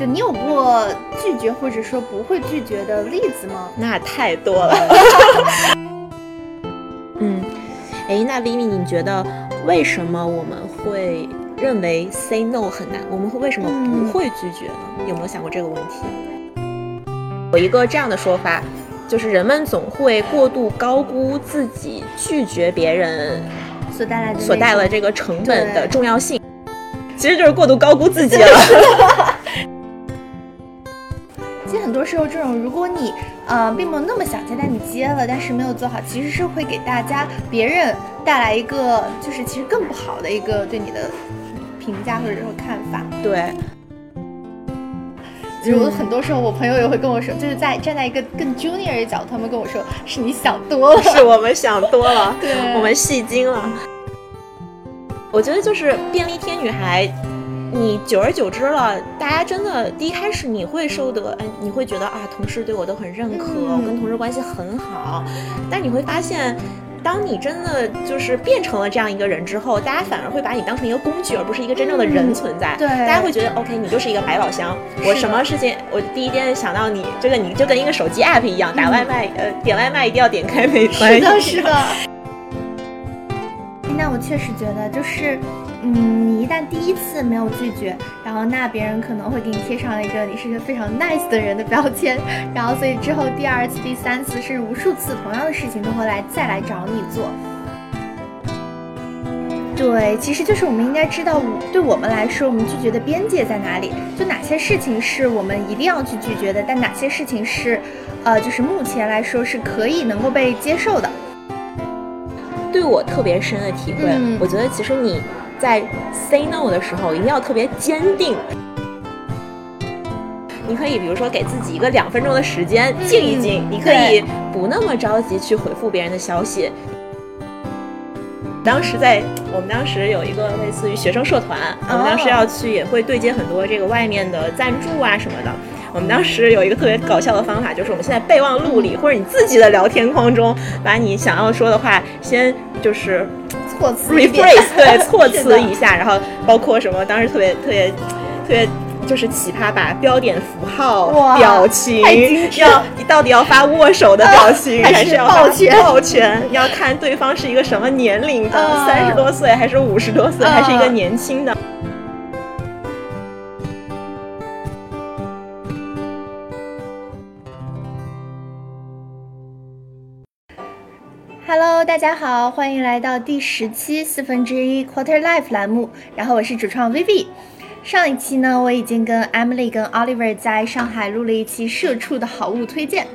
就你有过拒绝或者说不会拒绝的例子吗？那太多了。嗯，哎，那 Vivi，你觉得为什么我们会认为 say no 很难？我们会为什么不会拒绝呢？有没有想过这个问题？有一个这样的说法，就是人们总会过度高估自己拒绝别人所带来的所带来这个成本的重要性，其实就是过度高估自己了。其实很多时候，这种如果你呃并没有那么想接，但你接了，但是没有做好，其实是会给大家别人带来一个就是其实更不好的一个对你的评价或者说看法。对，比如很多时候我朋友也会跟我说，就是在站在一个更 junior 的角度，他们跟我说是你想多了，是我们想多了，对，我们戏精了。我觉得就是便利贴女孩。你久而久之了，大家真的第一开始你会受得，哎，你会觉得啊，同事对我都很认可，我跟同事关系很好。但你会发现，当你真的就是变成了这样一个人之后，大家反而会把你当成一个工具，而不是一个真正的人存在。对，大家会觉得 OK，你就是一个百宝箱。我什么事情，我第一天想到你，这个你就跟一个手机 app 一样，打外卖，呃，点外卖一定要点开美团。是的，是的。那我确实觉得就是。嗯，你一旦第一次没有拒绝，然后那别人可能会给你贴上一个你是一个非常 nice 的人的标签，然后所以之后第二次、第三次甚至无数次同样的事情都会来再来找你做。对，其实就是我们应该知道，对我们来说，我们拒绝的边界在哪里？就哪些事情是我们一定要去拒绝的，但哪些事情是，呃，就是目前来说是可以能够被接受的。对我特别深的体会，我觉得其实你。在 say no 的时候，一定要特别坚定。你可以比如说给自己一个两分钟的时间静一静，你可以不那么着急去回复别人的消息。当时在我们当时有一个类似于学生社团，我们当时要去也会对接很多这个外面的赞助啊什么的。我们当时有一个特别搞笑的方法，就是我们现在备忘录里或者你自己的聊天框中，把你想要说的话先就是。措辞 rephrase 对 措辞一下，然后包括什么？当时特别特别特别就是奇葩，吧标点符号、表情要你到底要发握手的 表情，还是要抱拳？抱拳要看对方是一个什么年龄的，三十多岁还是五十多岁，还是一个年轻的。大家好，欢迎来到第十期四分之一 Quarter Life 栏目。然后我是主创 Vivi。上一期呢，我已经跟 Emily 跟 Oliver 在上海录了一期社畜的好物推荐。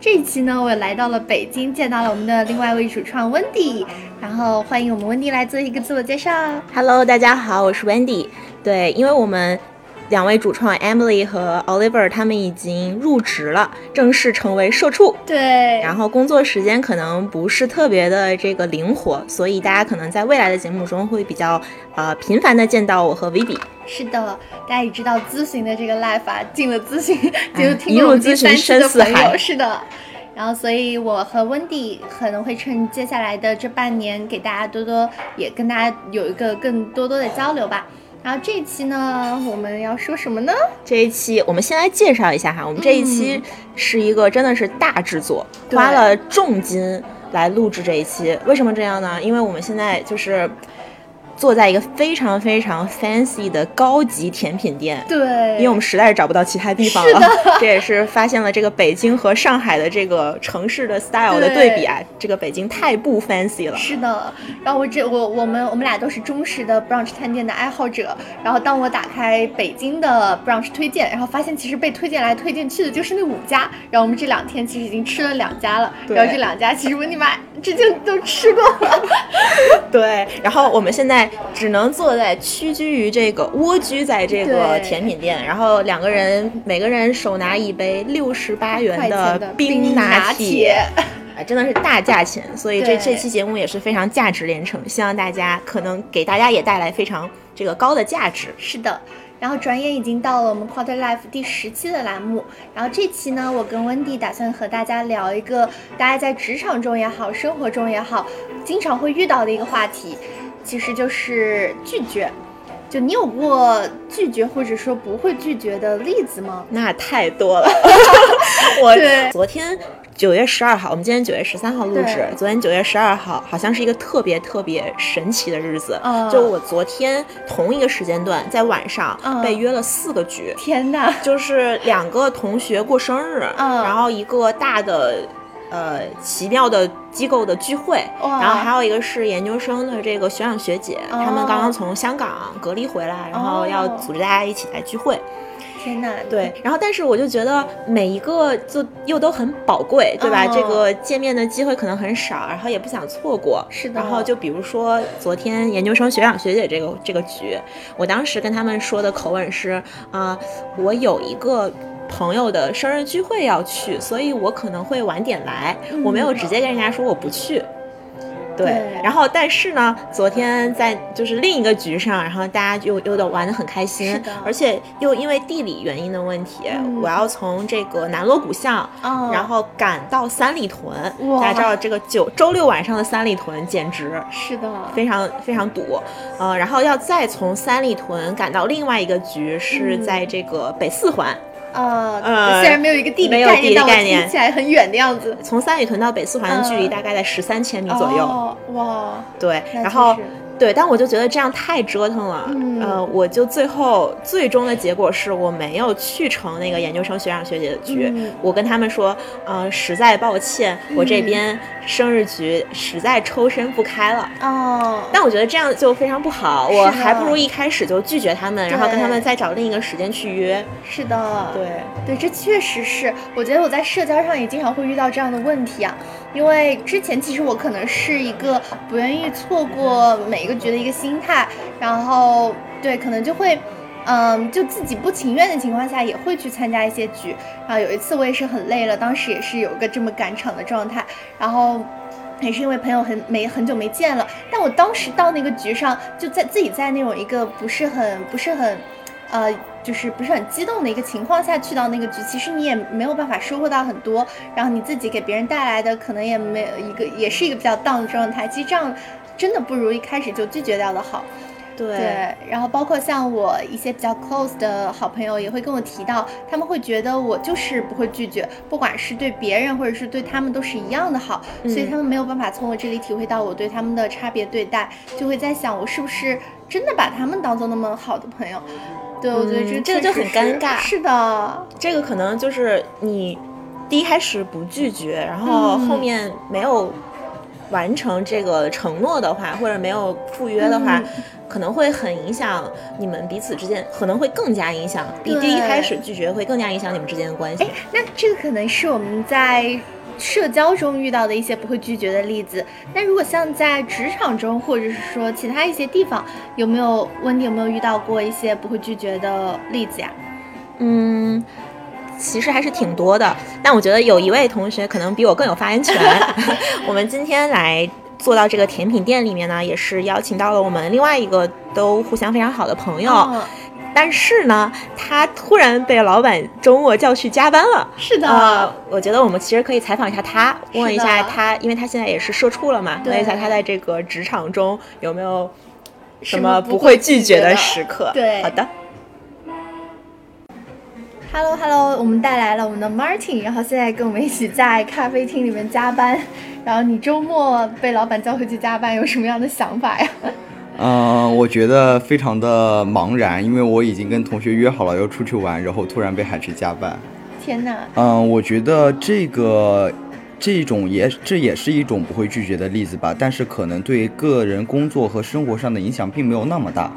这一期呢，我来到了北京，见到了我们的另外一位主创 Wendy。然后欢迎我们 Wendy 来做一个自我介绍。Hello，大家好，我是 Wendy。对，因为我们。两位主创 Emily 和 Oliver 他们已经入职了，正式成为社畜。对，然后工作时间可能不是特别的这个灵活，所以大家可能在未来的节目中会比较呃频繁的见到我和 Vivi。是的，大家也知道咨询的这个 life 啊，进了咨询 就听一入咨询深似海。是的，然后所以我和 Wendy 可能会趁接下来的这半年，给大家多多也跟大家有一个更多多的交流吧。然后这一期呢，我们要说什么呢？这一期我们先来介绍一下哈，我们这一期是一个真的是大制作，花了重金来录制这一期。为什么这样呢？因为我们现在就是。坐在一个非常非常 fancy 的高级甜品店，对，因为我们实在是找不到其他地方了。这也是发现了这个北京和上海的这个城市的 style 的对比啊，这个北京太不 fancy 了。是的，然后我这我我们我们俩都是忠实的 brunch 探店的爱好者。然后当我打开北京的 brunch 推荐，然后发现其实被推荐来推荐去的就是那五家。然后我们这两天其实已经吃了两家了，然后这两家其实我你妈之前都吃过了。对，然后我们现在。只能坐在屈居于这个蜗居在这个甜品店，然后两个人每个人手拿一杯六十八元的冰拿铁，啊，真的是大价钱，所以这这期节目也是非常价值连城，希望大家可能给大家也带来非常这个高的价值。是的，然后转眼已经到了我们 Quarter Life 第十期的栏目，然后这期呢，我跟温迪打算和大家聊一个大家在职场中也好，生活中也好，经常会遇到的一个话题。其实就是拒绝，就你有过拒绝或者说不会拒绝的例子吗？那太多了。我昨天九月十二号，我们今天九月十三号录制。昨天九月十二号好像是一个特别特别神奇的日子。嗯就我昨天同一个时间段，在晚上嗯被约了四个局。天哪！就是两个同学过生日，嗯然后一个大的。呃，奇妙的机构的聚会，然后还有一个是研究生的这个学长学姐，哦他们刚刚从香港隔离回来，然后要哦组织大家一起来聚会。天呐！对，然后但是我就觉得每一个就又都很宝贵，对吧？哦这个见面的机会可能很少，然后也不想错过。是的然后就比如说昨天研究生学长学姐这个这个局，我当时跟他们说的口吻是啊、我有一个。朋友的生日聚会要去，所以我可能会晚点来。我没有直接跟人家说我不去，对，对。然后但是呢，昨天在就是另一个局上，然后大家又又都玩得很开心，而且又因为地理原因的问题，嗯。我要从这个南锣鼓巷，哦。然后赶到三里屯。大家知道这个九周六晚上的三里屯简直是的，非常非常堵，呃，然后要再从三里屯赶到另外一个局，是嗯。在这个北四环。呃，呃虽然没有一个地理概念，听起来很远的样子。从三里屯到北四环的距离嗯大概在十三千米左右，哦、哇，对，然后实对，但我就觉得这样太折腾了，嗯呃，我就最后最终的结果是我没有去成那个研究生学长学姐的局，嗯我跟他们说，呃，实在抱歉，我这嗯边生日局实在抽身不开了。哦，但我觉得这样就非常不好，我还不如一开始就拒绝他们，然后跟他们再找另一个时间去约。是的，对，对，这确实是，我觉得我在社交上也经常会遇到这样的问题啊。因为之前其实我可能是一个不愿意错过每一个局的一个心态，然后对，可能就会，嗯，就自己不情愿的情况下也会去参加一些局。然后有一次我也是很累了，当时也是有个这么赶场的状态，然后。也是因为朋友很没很久没见了，但我当时到那个局上，就在自己在那种一个不是很不是很，呃，就是不是很激动的一个情况下去到那个局，其实你也没有办法收获到很多，然后你自己给别人带来的可能也没有一个，也是一个比较淡的状态。其实这样真的不如一开始就拒绝掉的好。对，对，然后包括像我一些比较 close 的好朋友也会跟我提到，他们会觉得我就是不会拒绝，不管是对别人或者是对他们都是一样的好，所以嗯他们没有办法从我这里体会到我对他们的差别对待，就会在想我是不是真的把他们当做那么好的朋友。对，我觉得这嗯这个就很尴尬。是的，这个可能就是你第一开始不拒绝，然后嗯。后面没有完成这个承诺的话，或者没有赴约的话，嗯可能会很影响你们彼此之间，可能会更加影响，比第一开始拒绝会更加影响你们之间的关系哎。，那这个可能是我们在社交中遇到的一些不会拒绝的例子。那如果像在职场中，或者是说其他一些地方，有没有温迪有没有遇到过一些不会拒绝的例子呀？嗯，其实还是挺多的，但我觉得有一位同学可能比我更有发言权。我们今天来坐到这个甜品店里面呢，也是邀请到了我们另外一个都互相非常好的朋友。哦但是呢，他突然被老板周末叫去加班了。是的，呃，我觉得我们其实可以采访一下他，问一下他，因为他现在也是社畜了嘛，问一下他在这个职场中有没有什什么么不不会拒绝的时刻。对好的。Hello Hello，我们带来了我们的 Martin，然后现在跟我们一起在咖啡厅里面加班。然后你周末被老板叫回去加班，有什么样的想法呀？嗯、我觉得非常的茫然，因为我已经跟同学约好了要出去玩，然后突然被喊去加班。天哪！嗯、我觉得这个这种也这也是一种不会拒绝的例子吧，但是可能对个人工作和生活上的影响并没有那么大，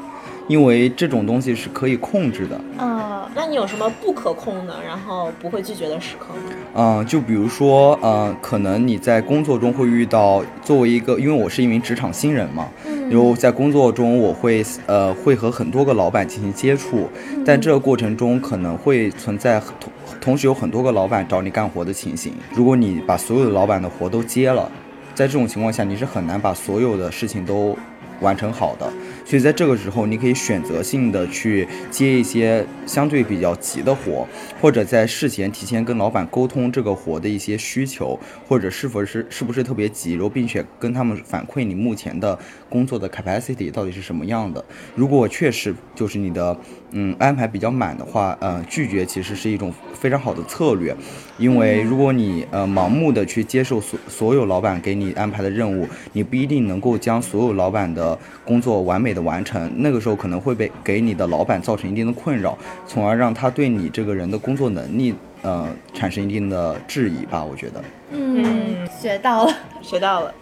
因为这种东西是可以控制的。嗯，那你有什么不可控的，然后不会拒绝的时刻吗？嗯、就比如说，呃、可能你在工作中会遇到，作为一个，因为我是一名职场新人嘛，嗯然后在工作中我会呃会和很多个老板进行接触，但这个过程中可能会存在同同时有很多个老板找你干活的情形。如果你把所有的老板的活都接了，在这种情况下你是很难把所有的事情都完成好的。所以在这个时候，你可以选择性的去接一些相对比较急的活，或者在事前提前跟老板沟通这个活的一些需求，或者是否是是不是特别急，然后并且跟他们反馈你目前的工作的 capacity 到底是什么样的。如果确实就是你的嗯安排比较满的话，呃，拒绝其实是一种非常好的策略，因为如果你呃盲目的去接受所所有老板给你安排的任务，你不一定能够将所有老板的工作完美的完成，那个时候可能会被给你的老板造成一定的困扰，从而让他对你这个人的工作能力呃产生一定的质疑吧，我觉得。嗯，学到了。学到了。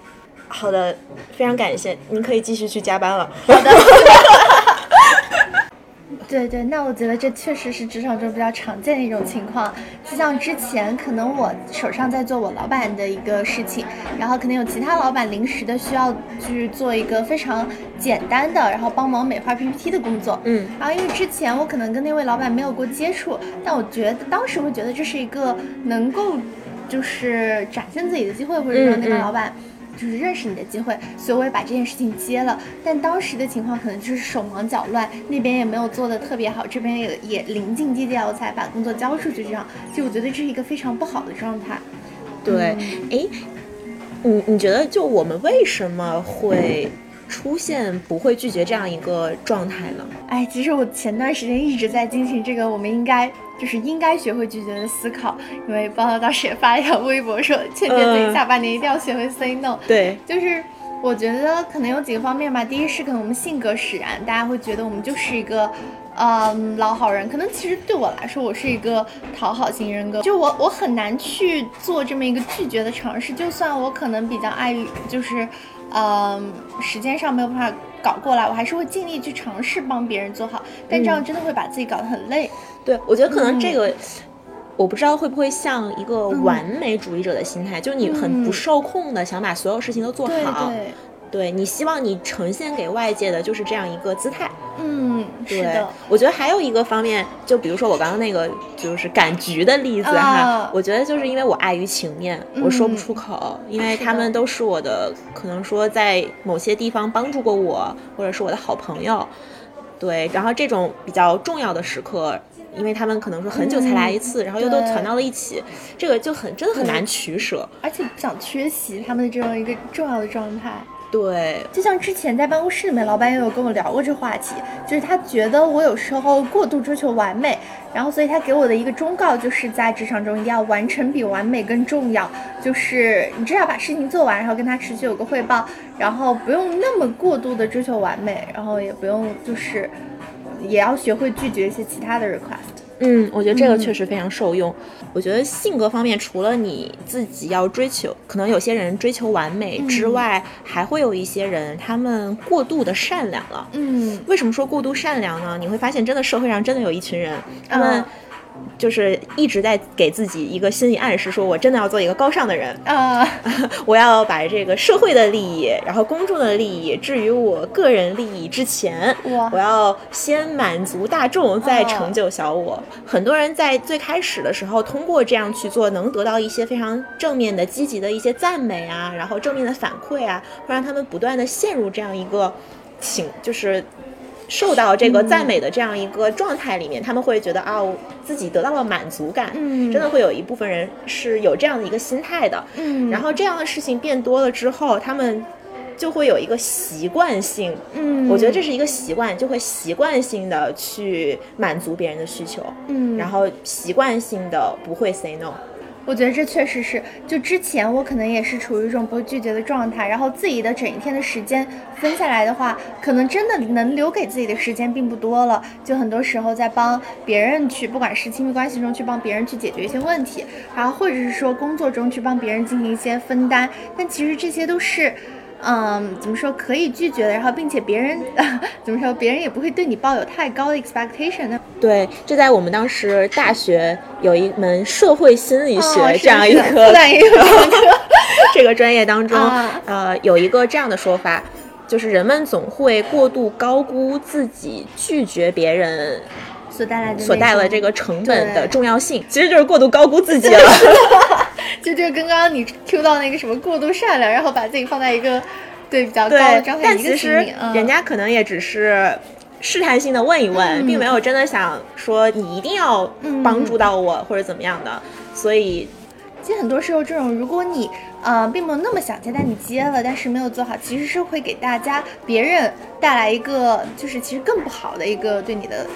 好的，非常感谢，您可以继续去加班了。对对，那我觉得这确实是职场中比较常见的一种情况。就像之前可能我手上在做我老板的一个事情，然后可能有其他老板临时的需要去做一个非常简单的，然后帮忙美化 PPT 的工作。嗯，然后因为之前我可能跟那位老板没有过接触，但我觉得当时会觉得这是一个能够就是展现自己的机会，或者说那个老板。就是认识你的机会，所以我也把这件事情接了。但当时的情况可能就是手忙脚乱，那边也没有做的特别好，这边也也临近 DDL 才把工作交出去，这样，就我觉得这是一个非常不好的状态。对，哎，你你觉得就我们为什么会出现不会拒绝这样一个状态呢？哎，其实我前段时间一直在进行这个，我们应该就是应该学会拒绝的思考。因为报道当时也发了一条微博说，劝诫自己下半年一定要学会 say no。对，就是我觉得可能有几个方面吧。第一是可能我们性格使然，大家会觉得我们就是一个。嗯，老好人，可能其实对我来说，我是一个讨好型人格，就我我很难去做这么一个拒绝的尝试。就算我可能比较爱，就是，嗯，时间上没有办法搞过来，我还是会尽力去尝试帮别人做好。但这样真的会把自己搞得很累。对，我觉得可能这个，我不知道会不会像一个完美主义者的心态，就是你很不受控的想把所有事情都做好。对。对你希望你呈现给外界的就是这样一个姿态，嗯，对。我觉得还有一个方面，就比如说我刚刚那个就是赶局的例子哈，我觉得就是因为我碍于情面，我说不出口，因为他们都是我的，可能说在某些地方帮助过我，或者是我的好朋友，对。然后这种比较重要的时刻，因为他们可能说很久才来一次，然后又都攒到了一起，这个就很真的很难取舍，而且不想缺席他们的这样一个重要的状态。对，就像之前在办公室里面，老板也有跟我聊过这话题，就是他觉得我有时候过度追求完美，然后所以他给我的一个忠告就是在职场中一定要完成比完美更重要，就是你至少把事情做完，然后跟他持续有个汇报，然后不用那么过度的追求完美，然后也不用就是也要学会拒绝一些其他的 request。嗯，我觉得这个确实非常受用。我觉得性格方面，除了你自己要追求，可能有些人追求完美之外，还会有一些人他们过度的善良了。嗯，为什么说过度善良呢？你会发现，真的社会上真的有一群人，他们。就是一直在给自己一个心理暗示，说我真的要做一个高尚的人啊！我要把这个社会的利益，然后公众的利益置于我个人利益之前。我要先满足大众，再成就小我。很多人在最开始的时候，通过这样去做，能得到一些非常正面的、积极的一些赞美啊，然后正面的反馈啊，会让他们不断的陷入这样一个情，就是。受到这个赞美的这样一个状态里面，他们会觉得啊，自己得到了满足感。嗯，真的会有一部分人是有这样的一个心态的。嗯，然后这样的事情变多了之后，他们就会有一个习惯性。嗯，我觉得这是一个习惯，就会习惯性的去满足别人的需求。嗯，然后习惯性的不会 say no。我觉得这确实是，就之前我可能也是处于一种不拒绝的状态，然后自己的整一天的时间分下来的话，可能真的能留给自己的时间并不多了。就很多时候在帮别人去，不管是亲密关系中去帮别人去解决一些问题，然后或者是说工作中去帮别人进行一些分担，但其实这些都是。嗯，怎么说可以拒绝的？然后，并且别人 怎么说，别人也不会对你抱有太高的 expectation 呢？对，这在我们当时大学有一门社会心理学这样一个 这个专业当中，呃，有一个这样的说法，就是人们总会过度高估自己拒绝别人所带来的所带来这个成本的重要性，其实就是过度高估自己了。就就跟刚刚你 Q 到那个什么过度善良，然后把自己放在一个。对比较高的对状，态一个但其实人家可能也只是试探性的问一问，嗯并没有真的想说你一定要帮助到我、或者怎么样的，所以其实很多时候，这种如果你呃并没有那么想接，但你接了，但是没有做好，其实是会给大家别人带来一个就是其实更不好的一个对你的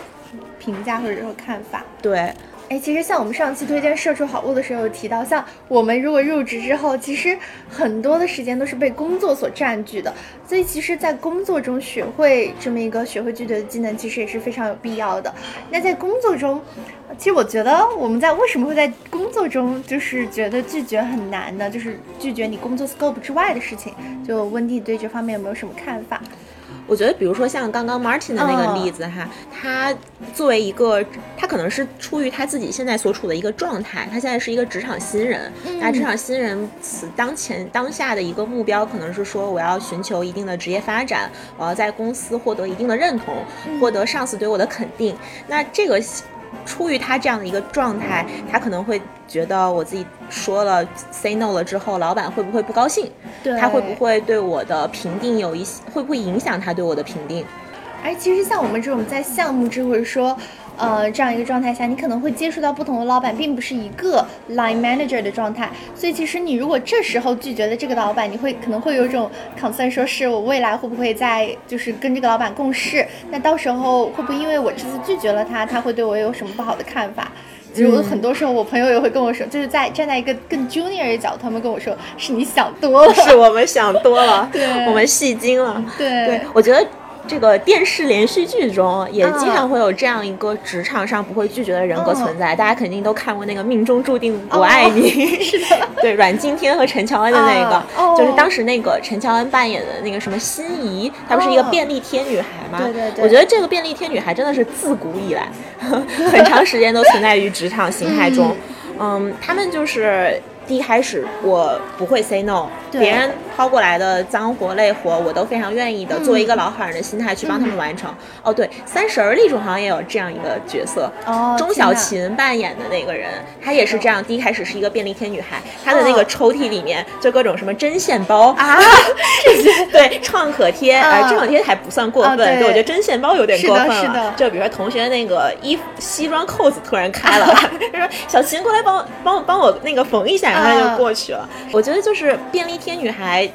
评价或者说看法。对。哎，其实像我们上期推荐社畜好物的时候有提到，像我们如果入职之后，其实很多的时间都是被工作所占据的，所以其实，在工作中学会这么一个学会拒绝的技能，其实也是非常有必要的。那在工作中，其实我觉得我们在为什么会在工作中就是觉得拒绝很难呢？就是拒绝你工作 scope 之外的事情。就温蒂对这方面有没有什么看法？我觉得，比如说像刚刚 Martin 的那个例子哈，他作为一个，他可能是出于他自己现在所处的一个状态，他现在是一个职场新人，那职场新人此当前当下的一个目标，可能是说我要寻求一定的职业发展，我要在公司获得一定的认同，获得上司对我的肯定。那这个出于他这样的一个状态，他可能会觉得我自己说了 say no 了之后，老板会不会不高兴？对他会不会对我的评定有一些，会不会影响他对我的评定？而其实像我们这种在项目制或者说，呃，这样一个状态下，你可能会接触到不同的老板，并不是一个 line manager 的状态。所以其实你如果这时候拒绝了这个老板，你会可能会有一种 concern，说是我未来会不会在就是跟这个老板共事？那到时候会不会因为我这次拒绝了他，他会对我有什么不好的看法？其实我很多时候，我朋友也会跟我说，就是在站在一个更 junior 的角度，他们跟我说，是你想多了，是我们想多了，对我们戏精了。对对，我觉得这个电视连续剧中也嗯经常会有这样一个职场上不会拒绝的人格存在。大家肯定都看过那个《命中注定我爱你》是的，对，阮经天和陈乔恩的那个，就是当时那个陈乔恩扮演的那个什么心仪，她不是一个哦便利贴女孩吗？对对对我觉得这个便利贴女孩真的是自古以来 很长时间都存在于职场形态中。嗯，他们就是。第一开始我不会 say no，对。别人抛过来的脏活累活，我都非常愿意的，嗯。作为一个老好人的心态去帮他们完成。哦，对，《三十而立》中好像也有这样一个角色，哦钟小琴扮演的那个人，她也是这样。第一开始是一个便利贴女孩，她的那个抽屉里面就各种什么针线包啊，这些。对创可贴，呃，嗯创可贴还不算过分，啊对。我觉得针线包有点过分了。就比如说同学那个衣服西装扣子突然开了，他说小琴过来帮我帮我帮我那个缝一下，然后就过去了。我觉得就是便利贴女孩。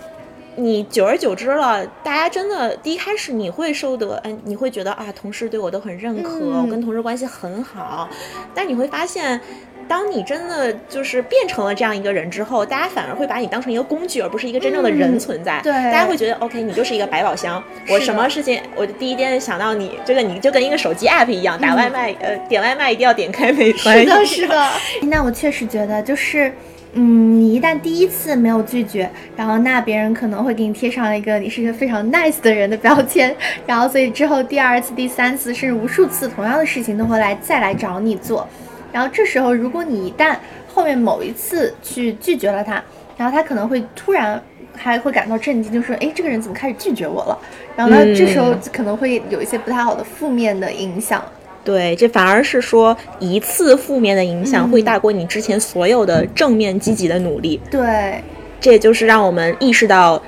你久而久之了，大家真的第一开始你会受得，嗯，你会觉得啊，同事对我都很认可，嗯我跟同事关系很好，但你会发现，当你真的就是变成了这样一个人之后，大家反而会把你当成一个工具，而不是一个真正的人嗯存在。对大家会觉得 OK，你就是一个百宝箱，我什么事情，我第一天想到你，就跟你就跟一个手机 app 一样，打外卖，呃，点外卖一定要点开美团。是的，是的。那我确实觉得，就是，嗯，你一旦第一次没有拒绝，然后那别人可能会给你贴上一个你是一个非常 nice 的人的标签，然后所以之后第二次、第三次，甚至无数次同样的事情都会来再来找你做。然后这时候，如果你一旦后面某一次去拒绝了他，然后他可能会突然还会感到震惊，就说：“哎，这个人怎么开始拒绝我了？”然后呢，这时候可能会有一些不太好的负面的影响。对，这反而是说一次负面的影响嗯会大过你之前所有的正面积极的努力。对，这也就是让我们意识到，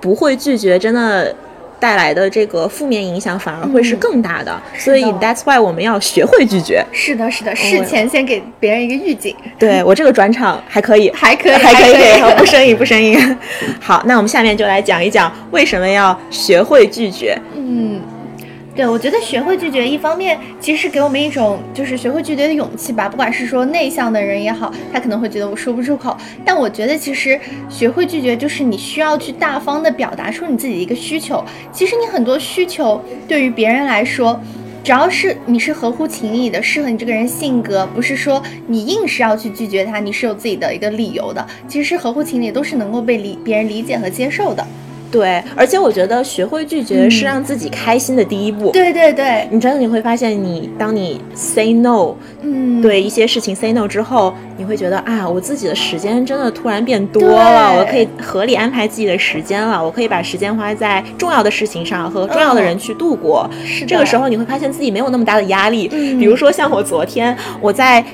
不会拒绝真的带来的这个负面影响反而会是更大的。所以 that's why 我们要学会拒绝。是的，是的，事前先给别人一个预警。对我这个转场 还可以，还可以还可以，可以不生 硬，不生硬。好，那我们下面就来讲一讲为什么要学会拒绝。嗯，对，我觉得学会拒绝，一方面其实是给我们一种就是学会拒绝的勇气吧。不管是说内向的人也好，他可能会觉得我说不出口，但我觉得其实学会拒绝，就是你需要去大方的表达出你自己的一个需求。其实你很多需求对于别人来说。只要是你是合乎情理的，适合你这个人性格，不是说你硬是要去拒绝他，你是有自己的一个理由的。其实是合乎情理，都是能够被理别人理解和接受的。对，而且我觉得学会拒绝是让自己开心的第一步。对对对，你真的你会发现你，当你 say no，嗯，对一些事情 say no 之后，你会觉得啊，我自己的时间真的突然变多了，我可以合理安排自己的时间了，我可以把时间花在重要的事情上和重要的人去度过。是这个时候你会发现自己没有那么大的压力。嗯比如说像我昨天，我在。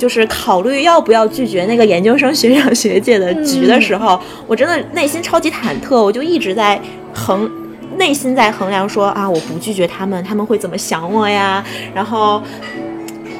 就是考虑要不要拒绝那个研究生学长学姐的局的时候，我真的内心超级忐忑，我就一直在衡，内心在衡量说啊，我不拒绝他们，他们会怎么想我呀？然后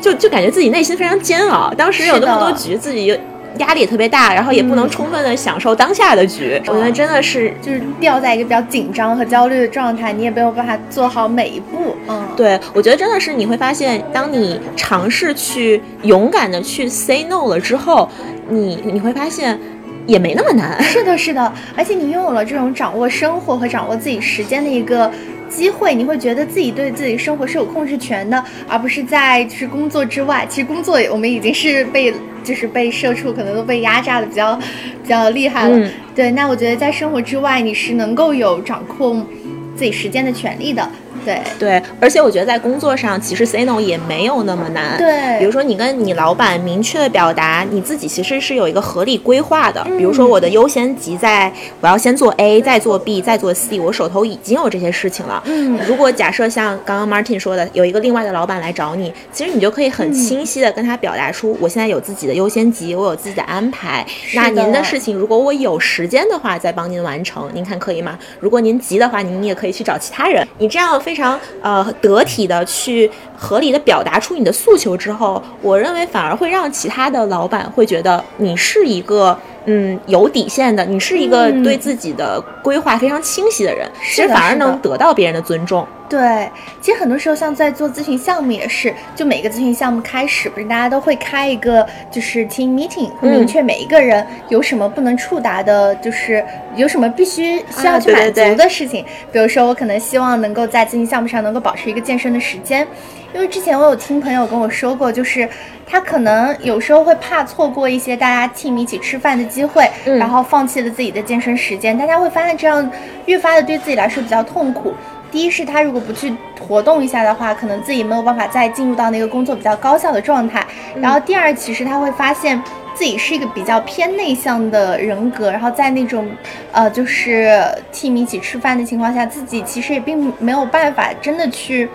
就就感觉自己内心非常煎熬。当时有那么多局，自己压力也特别大，然后也不能充分的享受当下的局。我觉得真的是就是掉在一个比较紧张和焦虑的状态，你也没有办法做好每一步。嗯，对，我觉得真的是你会发现，当你尝试去勇敢的去 say no 了之后，你你会发现也没那么难。是的，是的，而且你拥有了这种掌握生活和掌握自己时间的一个机会，你会觉得自己对自己生活是有控制权的，而不是在就是工作之外。其实工作我们已经是被就是被社畜可能都被压榨的比较比较厉害了。嗯对，那我觉得在生活之外，你是能够有掌控自己时间的权利的。对，对，而且我觉得在工作上，其实 say no 也没有那么难。对比如说你跟你老板明确的表达你自己其实是有一个合理规划的，嗯比如说我的优先级在我要先做 A，再做 B，再做 C，我手头已经有这些事情了。嗯如果假设像刚刚 Martin 说的，有一个另外的老板来找你，其实你就可以很清晰的跟他表达出，我现在有自己的优先级，我有自己的安排。那的您的事情，如果我有时间的话，再帮您完成，您看可以吗？如果您急的话，您也可以去找其他人。你这样非常呃得体的去合理的表达出你的诉求之后，我认为反而会让其他的老板会觉得你是一个。嗯，有底线的，你是一个嗯对自己的规划非常清晰的人，是其实反而能得到别人的尊重。对，其实很多时候像在做咨询项目也是，就每个咨询项目开始，不是大家都会开一个就是 team meeting，会嗯明确每一个人有什么不能触达的，就是有什么必须需要啊去满足的事情。比如说，我可能希望能够在咨询项目上能够保持一个健身的时间，因为之前我有听朋友跟我说过，就是他可能有时候会怕错过一些大家 team 一起吃饭的机会，嗯然后放弃了自己的健身时间，大家会发现这样越发的对自己来说比较痛苦。第一是他如果不去活动一下的话，可能自己没有办法再进入到那个工作比较高效的状态。然后第二，其实他会发现自己是一个比较偏内向的人格，然后在那种呃就是 team 一起吃饭的情况下，自己其实也并没有办法真的去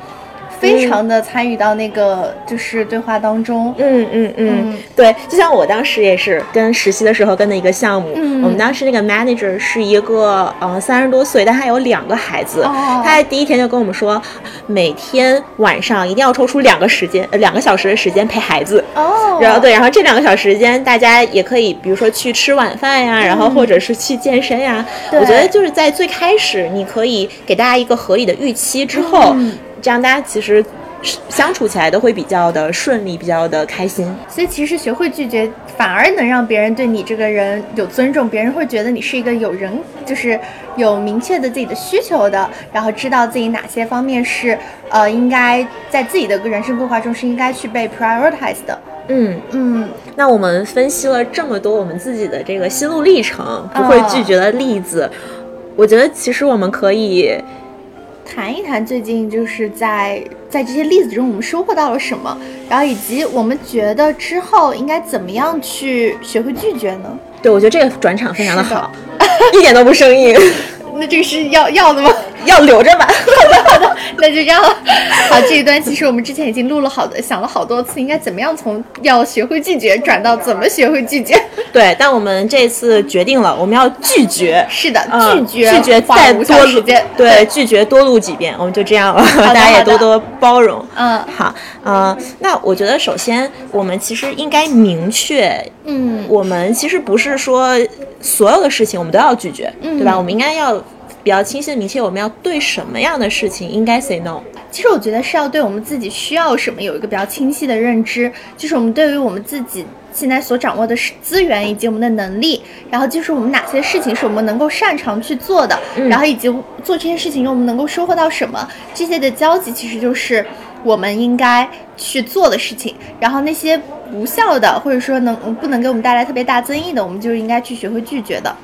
非常的参与到那个就是对话当中。嗯嗯嗯。嗯，对，就像我当时也是跟实习的时候跟的一个项目，嗯。我们当时那个 manager 是一个呃三十多岁，但他有两个孩子，哦。他在第一天就跟我们说，每天晚上一定要抽出两个时间，呃两个小时的时间陪孩子。哦，然后对，然后这两个小时间，大家也可以，比如说去吃晚饭呀，然后或者是去健身呀。嗯我觉得就是在最开始，你可以给大家一个合理的预期之后，嗯这样大家其实相处起来都会比较的顺利，比较的开心。所以其实学会拒绝，反而能让别人对你这个人有尊重，别人会觉得你是一个有人，就是有明确的自己的需求的，然后知道自己哪些方面是呃应该在自己的人生规划中是应该去被 prioritize 的。嗯，嗯，那我们分析了这么多我们自己的这个心路历程，不会拒绝的例子，我觉得其实我们可以。谈一谈最近就是在在这些例子中我们收获到了什么，然后以及我们觉得之后应该怎么样去学会拒绝呢？对，我觉得这个转场非常的好，一点都不生硬，那这个是要要的吗？要留着吧。好的，好的那就这样了。好，这一段其实我们之前已经录了好的，想了好多次，应该怎么样从要学会拒绝转到怎么学会拒绝。对，但我们这次决定了，我们要拒绝。是的，嗯拒绝拒绝再多时间。对，拒绝多录几遍，我们就这样了，大家也多多包容。嗯好，呃，那我觉得首先我们其实应该明确，嗯我们其实不是说所有的事情我们都要拒绝，嗯对吧？我们应该要比较清晰的明确我们要对什么样的事情应该 say no。其实我觉得是要对我们自己需要什么有一个比较清晰的认知，就是我们对于我们自己现在所掌握的资源以及我们的能力，然后就是我们哪些事情是我们能够擅长去做的，嗯然后以及做这些事情中我们能够收获到什么，这些的交集其实就是我们应该去做的事情。然后那些无效的或者说能不能给我们带来特别大增益的，我们就应该去学会拒绝的。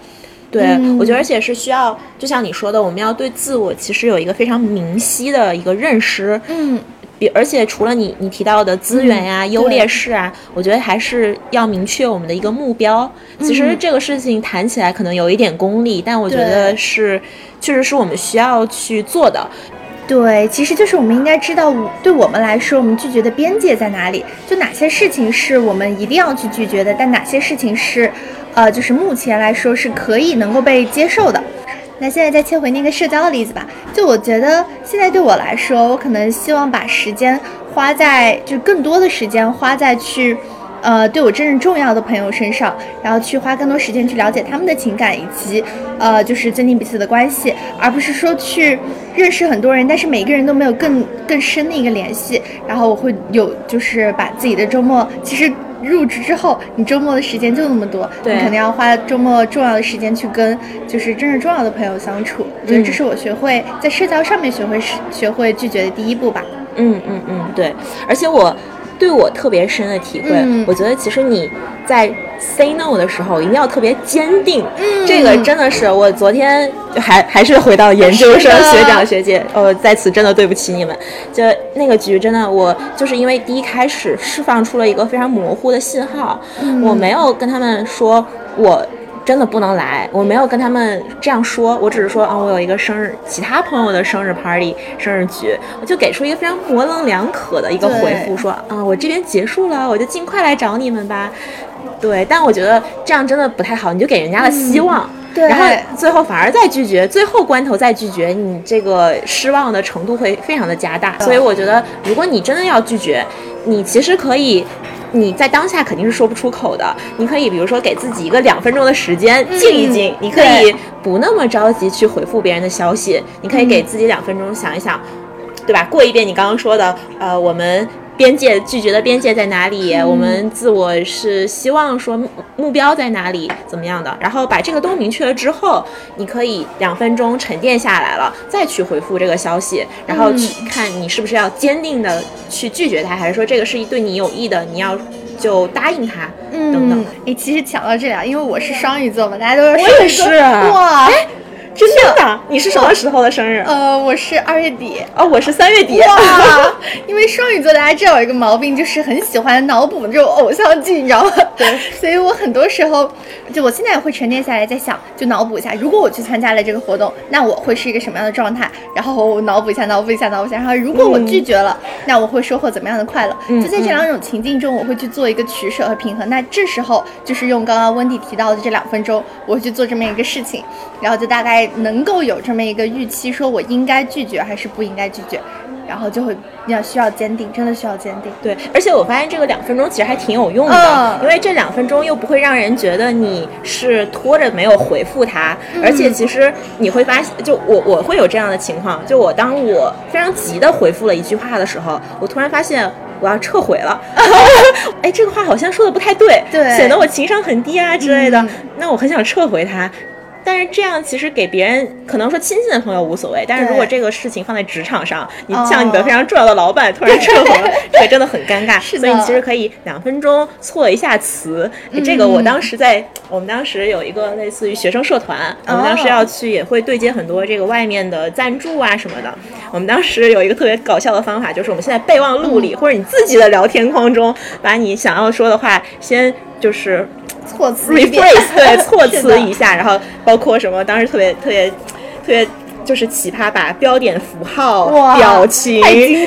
对，嗯我觉得而且是需要，就像你说的，我们要对自我其实有一个非常明晰的一个认识。嗯，比而且除了你你提到的资源呀、嗯优劣势啊，我觉得还是要明确我们的一个目标。其实嗯这个事情谈起来可能有一点功利，但我觉得是确实是我们需要去做的。对，其实就是我们应该知道，对我们来说，我们拒绝的边界在哪里？就哪些事情是我们一定要去拒绝的，但哪些事情是，呃，就是目前来说是可以能够被接受的。那现在再切回那个社交的例子吧。就我觉得现在对我来说，我可能希望把时间花在，就更多的时间花在去。呃，对我真正重要的朋友身上，然后去花更多时间去了解他们的情感，以及呃，就是增进彼此的关系，而不是说去认识很多人，但是每个人都没有更更深的一个联系。然后我会有就是把自己的周末，其实入职之后，你周末的时间就那么多，你肯定要花周末重要的时间去跟就是真正重要的朋友相处。我觉得这是我学会在社交上面学会学会拒绝的第一步吧。嗯嗯嗯，对，而且我。对我特别深的体会，我觉得其实你在 say no 的时候一定要特别坚定。这个真的是我昨天还还是回到研究生学长学姐，呃，在此真的对不起你们。就那个局真的，我就是因为第一开始释放出了一个非常模糊的信号，我没有跟他们说我。真的不能来，我没有跟他们这样说，我只是说啊，我有一个生日，其他朋友的生日 party 生日局，我就给出一个非常模棱两可的一个回复，说啊，我这边结束了，我就尽快来找你们吧。对，但我觉得这样真的不太好，你就给人家了希望，然后最后反而再拒绝，最后关头再拒绝，你这个失望的程度会非常的加大。所以我觉得，如果你真的要拒绝，你其实可以。你在当下肯定是说不出口的，你可以比如说给自己一个两分钟的时间静一静，你可以不那么着急去回复别人的消息，你可以给自己两分钟想一想，对吧？过一遍你刚刚说的，呃，我们。边界拒绝的边界在哪里？我们自我是希望说目标在哪里？怎么样的？然后把这个都明确了之后，你可以两分钟沉淀下来了，再去回复这个消息，然后去看你是不是要坚定的去拒绝他，还是说这个是对你有益的，你要就答应他嗯等等。哎，其实讲到这俩，因为我是双鱼座嘛，大家都是我也是哇。真的？你是什么时候的生日？呃，我是二月底。哦，我是三月底。哇，因为双鱼座大家知道有一个毛病，就是很喜欢脑补这种偶像剧，你知道吗？对。所以我很多时候，就我现在也会沉淀下来，在想，就脑补一下，如果我去参加了这个活动，那我会是一个什么样的状态？然后我脑补一下，脑补一下，脑补一下。然后如果我拒绝了，那我会收获怎么样的快乐？就在这两种情境中，我会去做一个取舍和平衡。那这时候就是用刚刚温迪提到的这两分钟，我会去做这么一个事情，然后就大概能够有。这么一个预期，说我应该拒绝还是不应该拒绝，然后就会要需要坚定，真的需要坚定。对，而且我发现这个两分钟其实还挺有用的，因为这两分钟又不会让人觉得你是拖着没有回复他，而且其实你会发现，就我我会有这样的情况，就我当我非常急的回复了一句话的时候，我突然发现我要撤回了，哎，这个话好像说的不太对，对，显得我情商很低啊之类的，那我很想撤回他。但是这样其实给别人可能说亲近的朋友无所谓，但是如果这个事情放在职场上，你像你的非常重要的老板突然撤回了，这个真的很尴尬。所以你其实可以两分钟错一下词。这个我当时在我们当时有一个类似于学生社团，我们当时要去也会对接很多这个外面的赞助啊什么的。我们当时有一个特别搞笑的方法，就是我们现在备忘录里或者你自己的聊天框中，把你想要说的话先就是。措辞，rephrase，对，措辞一下，然后包括什么？当时特别特别特别。就是奇葩把标点符号、表情，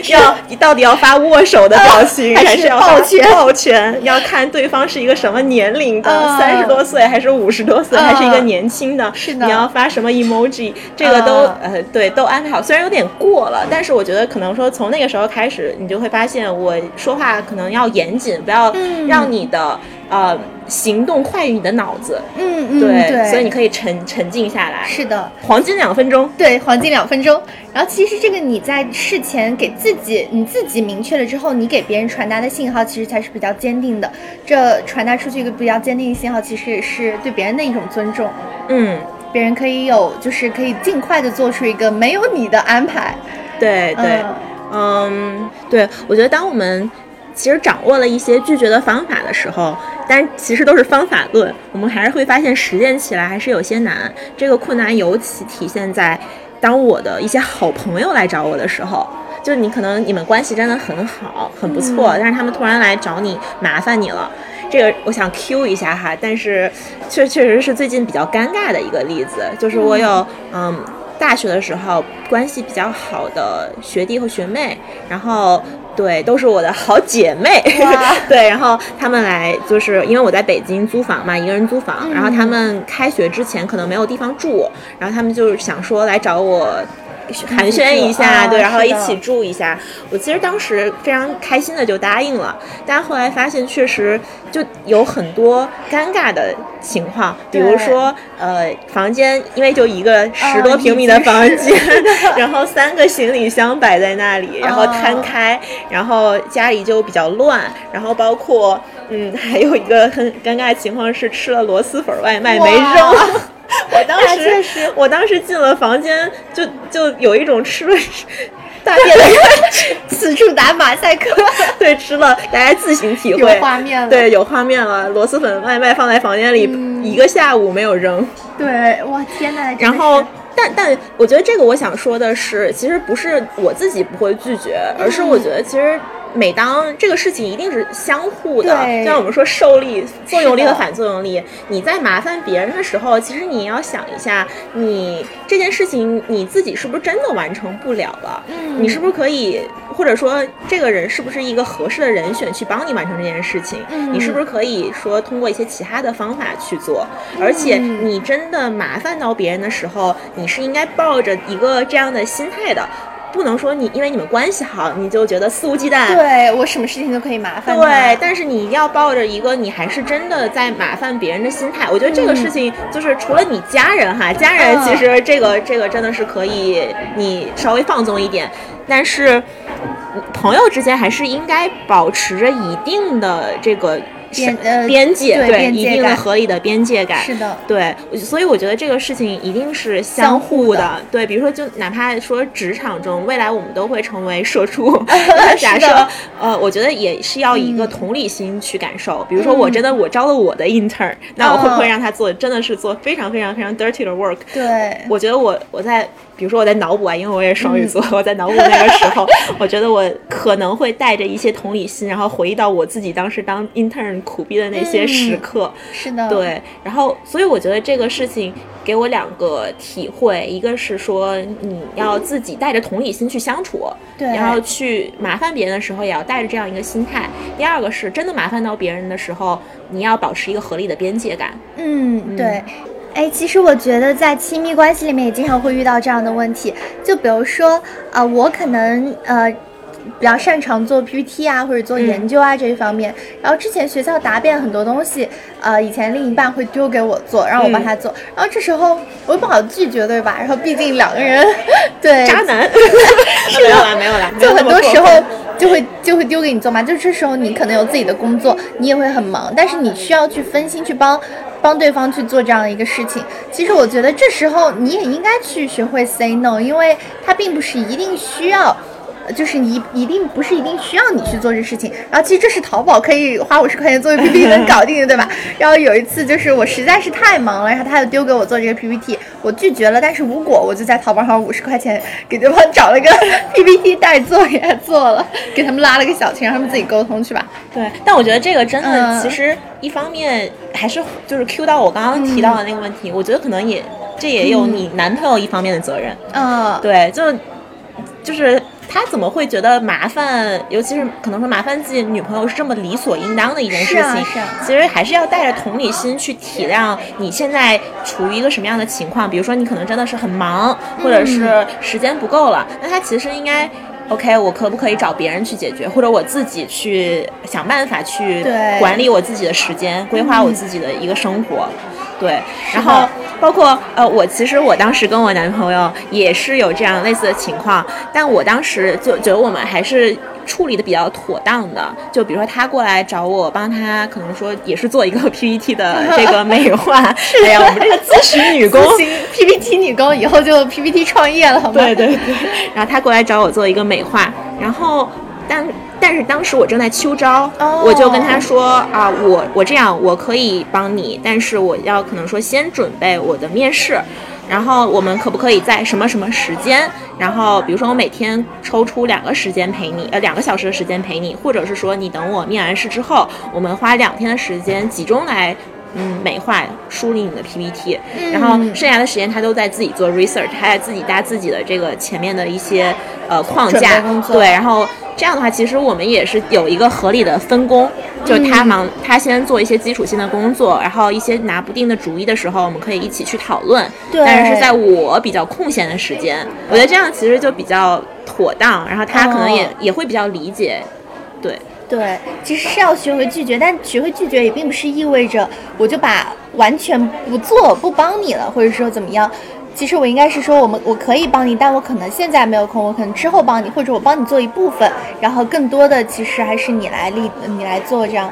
要你到底要发握手的表情，还是要抱拳？抱拳要看对方是一个什么年龄的，三十多岁还是五十多岁，还是一个年轻的？是的。你要发什么 emoji？这个都呃对，都安排好。虽然有点过了，但是我觉得可能说从那个时候开始，你就会发现我说话可能要严谨，不要让你的呃行动快于你的脑子。嗯嗯，对。所以你可以沉沉静下来。是的，黄金两分钟。对，黄金两分钟。然后其实这个你在事前给自己，你自己明确了之后，你给别人传达的信号其实才是比较坚定的。这传达出去一个比较坚定的信号，其实也是对别人的一种尊重。嗯，别人可以有，就是可以尽快的做出一个没有你的安排。对对，嗯，对，我觉得当我们其实掌握了一些拒绝的方法的时候。但其实都是方法论，我们还是会发现实践起来还是有些难。这个困难尤其体现在当我的一些好朋友来找我的时候，就是你可能你们关系真的很好，很不错，但是他们突然来找你麻烦你了。这个我想 Q 一下哈，但是确确实是最近比较尴尬的一个例子，就是我有嗯。大学的时候关系比较好的学弟和学妹，然后对都是我的好姐妹，对，然后他们来就是因为我在北京租房嘛，一个人租房，然后他们开学之前可能没有地方住，然后他们就是想说来找我。寒暄一下，对，然后一起住一下。我其实当时非常开心的就答应了，但后来发现确实就有很多尴尬的情况，比如说呃，房间因为就一个十多平米的房间，然后三个行李箱摆在那里，然后摊开，然后家里就比较乱，然后包括嗯，还有一个很尴尬的情况是吃了螺蛳粉外卖没扔。我当时，我当时进了房间，就就有一种吃了大便的感觉，此处打马赛克。对，吃了，大家自行体会。有画面了。对，有画面了。螺蛳粉外卖放在房间里一个下午没有扔。对，哇，天哪！然后，但但我觉得这个我想说的是，其实不是我自己不会拒绝，而是我觉得其实。每当这个事情一定是相互的，就像我们说受力、作用力和反作用力。你在麻烦别人的时候，其实你要想一下，你这件事情你自己是不是真的完成不了了？嗯，你是不是可以，或者说这个人是不是一个合适的人选去帮你完成这件事情？嗯，你是不是可以说通过一些其他的方法去做？而且你真的麻烦到别人的时候，你是应该抱着一个这样的心态的。不能说你因为你们关系好，你就觉得肆无忌惮。对我什么事情都可以麻烦。对，但是你一定要抱着一个你还是真的在麻烦别人的心态。我觉得这个事情就是除了你家人哈，家人其实这个这个真的是可以你稍微放纵一点，但是朋友之间还是应该保持着一定的这个。边呃边界对一定的合理的边界感是的对，所以我觉得这个事情一定是相互的对，比如说就哪怕说职场中未来我们都会成为社畜，假设呃，我觉得也是要一个同理心去感受。比如说我真的我招了我的 intern，那我会不会让他做真的是做非常非常非常 dirty 的 work？对，我觉得我我在。比如说我在脑补啊，因为我也是双鱼座，我在脑补那个时候，我觉得我可能会带着一些同理心，然后回忆到我自己当时当 intern 苦逼的那些时刻。是的。对，然后所以我觉得这个事情给我两个体会，一个是说你要自己带着同理心去相处，对，然后去麻烦别人的时候也要带着这样一个心态。第二个是真的麻烦到别人的时候，你要保持一个合理的边界感。嗯，对。哎，其实我觉得在亲密关系里面也经常会遇到这样的问题，就比如说，呃，我可能呃比较擅长做 PPT 啊，或者做研究啊这一方面，然后之前学校答辩很多东西，呃，以前另一半会丢给我做，让我帮他做，然后这时候我又不好拒绝，对吧？然后毕竟两个人，对，渣男，没有啦，没有啦，就很多时候就会就会丢给你做嘛，就这时候你可能有自己的工作，你也会很忙，但是你需要去分心去帮。帮对方去做这样的一个事情，其实我觉得这时候你也应该去学会 say no，因为他并不是一定需要。就是你一定不是一定需要你去做这事情，然后其实这是淘宝可以花五十块钱做一个 PPT 能搞定的，对吧？然后有一次就是我实在是太忙了，然后他就丢给我做这个 PPT，我拒绝了，但是无果，我就在淘宝上五十块钱给对方找了个 PPT 代做，给他做了，给他们拉了个小群，让他们自己沟通去吧。对，但我觉得这个真的，其实一方面还是就是 Q 到我刚刚提到的那个问题，我觉得可能也这也有你男朋友一方面的责任。嗯，对，就就是。他怎么会觉得麻烦？尤其是可能说麻烦自己女朋友是这么理所应当的一件事情。其实还是要带着同理心去体谅你现在处于一个什么样的情况。比如说你可能真的是很忙，或者是时间不够了，那他其实应该，OK，我可不可以找别人去解决，或者我自己去想办法去管理我自己的时间，规划我自己的一个生活。对，然后包括呃，我其实我当时跟我男朋友也是有这样类似的情况，但我当时就觉得我们还是处理的比较妥当的。就比如说他过来找我帮他，可能说也是做一个 PPT 的这个美化。哎呀，我们这个咨询女工，PPT 女工以后就 PPT 创业了，好吗？对对对。然后他过来找我做一个美化，然后。但但是当时我正在秋招，我就跟他说啊，我我这样我可以帮你，但是我要可能说先准备我的面试，然后我们可不可以在什么什么时间？然后比如说我每天抽出两个时间陪你，呃两个小时的时间陪你，或者是说你等我面完试之后，我们花两天的时间集中来嗯美化梳理你的 PPT，、嗯。然后剩下的时间他都在自己做 research，他在自己搭自己的这个前面的一些呃框架。对，然后这样的话，其实我们也是有一个合理的分工，就是嗯。他忙，他先做一些基础性的工作，然后一些拿不定的主意的时候，我们可以一起去讨论。对。但是是在我比较空闲的时间，我觉得这样其实就比较妥当，然后他可能也、哦。也会比较理解。对，对，其实是要学会拒绝，但学会拒绝也并不是意味着我就把完全不做不帮你了，或者说怎么样。其实我应该是说，我们我可以帮你，但我可能现在没有空，我可能之后帮你，或者我帮你做一部分，然后更多的其实还是你来立，你来做这样。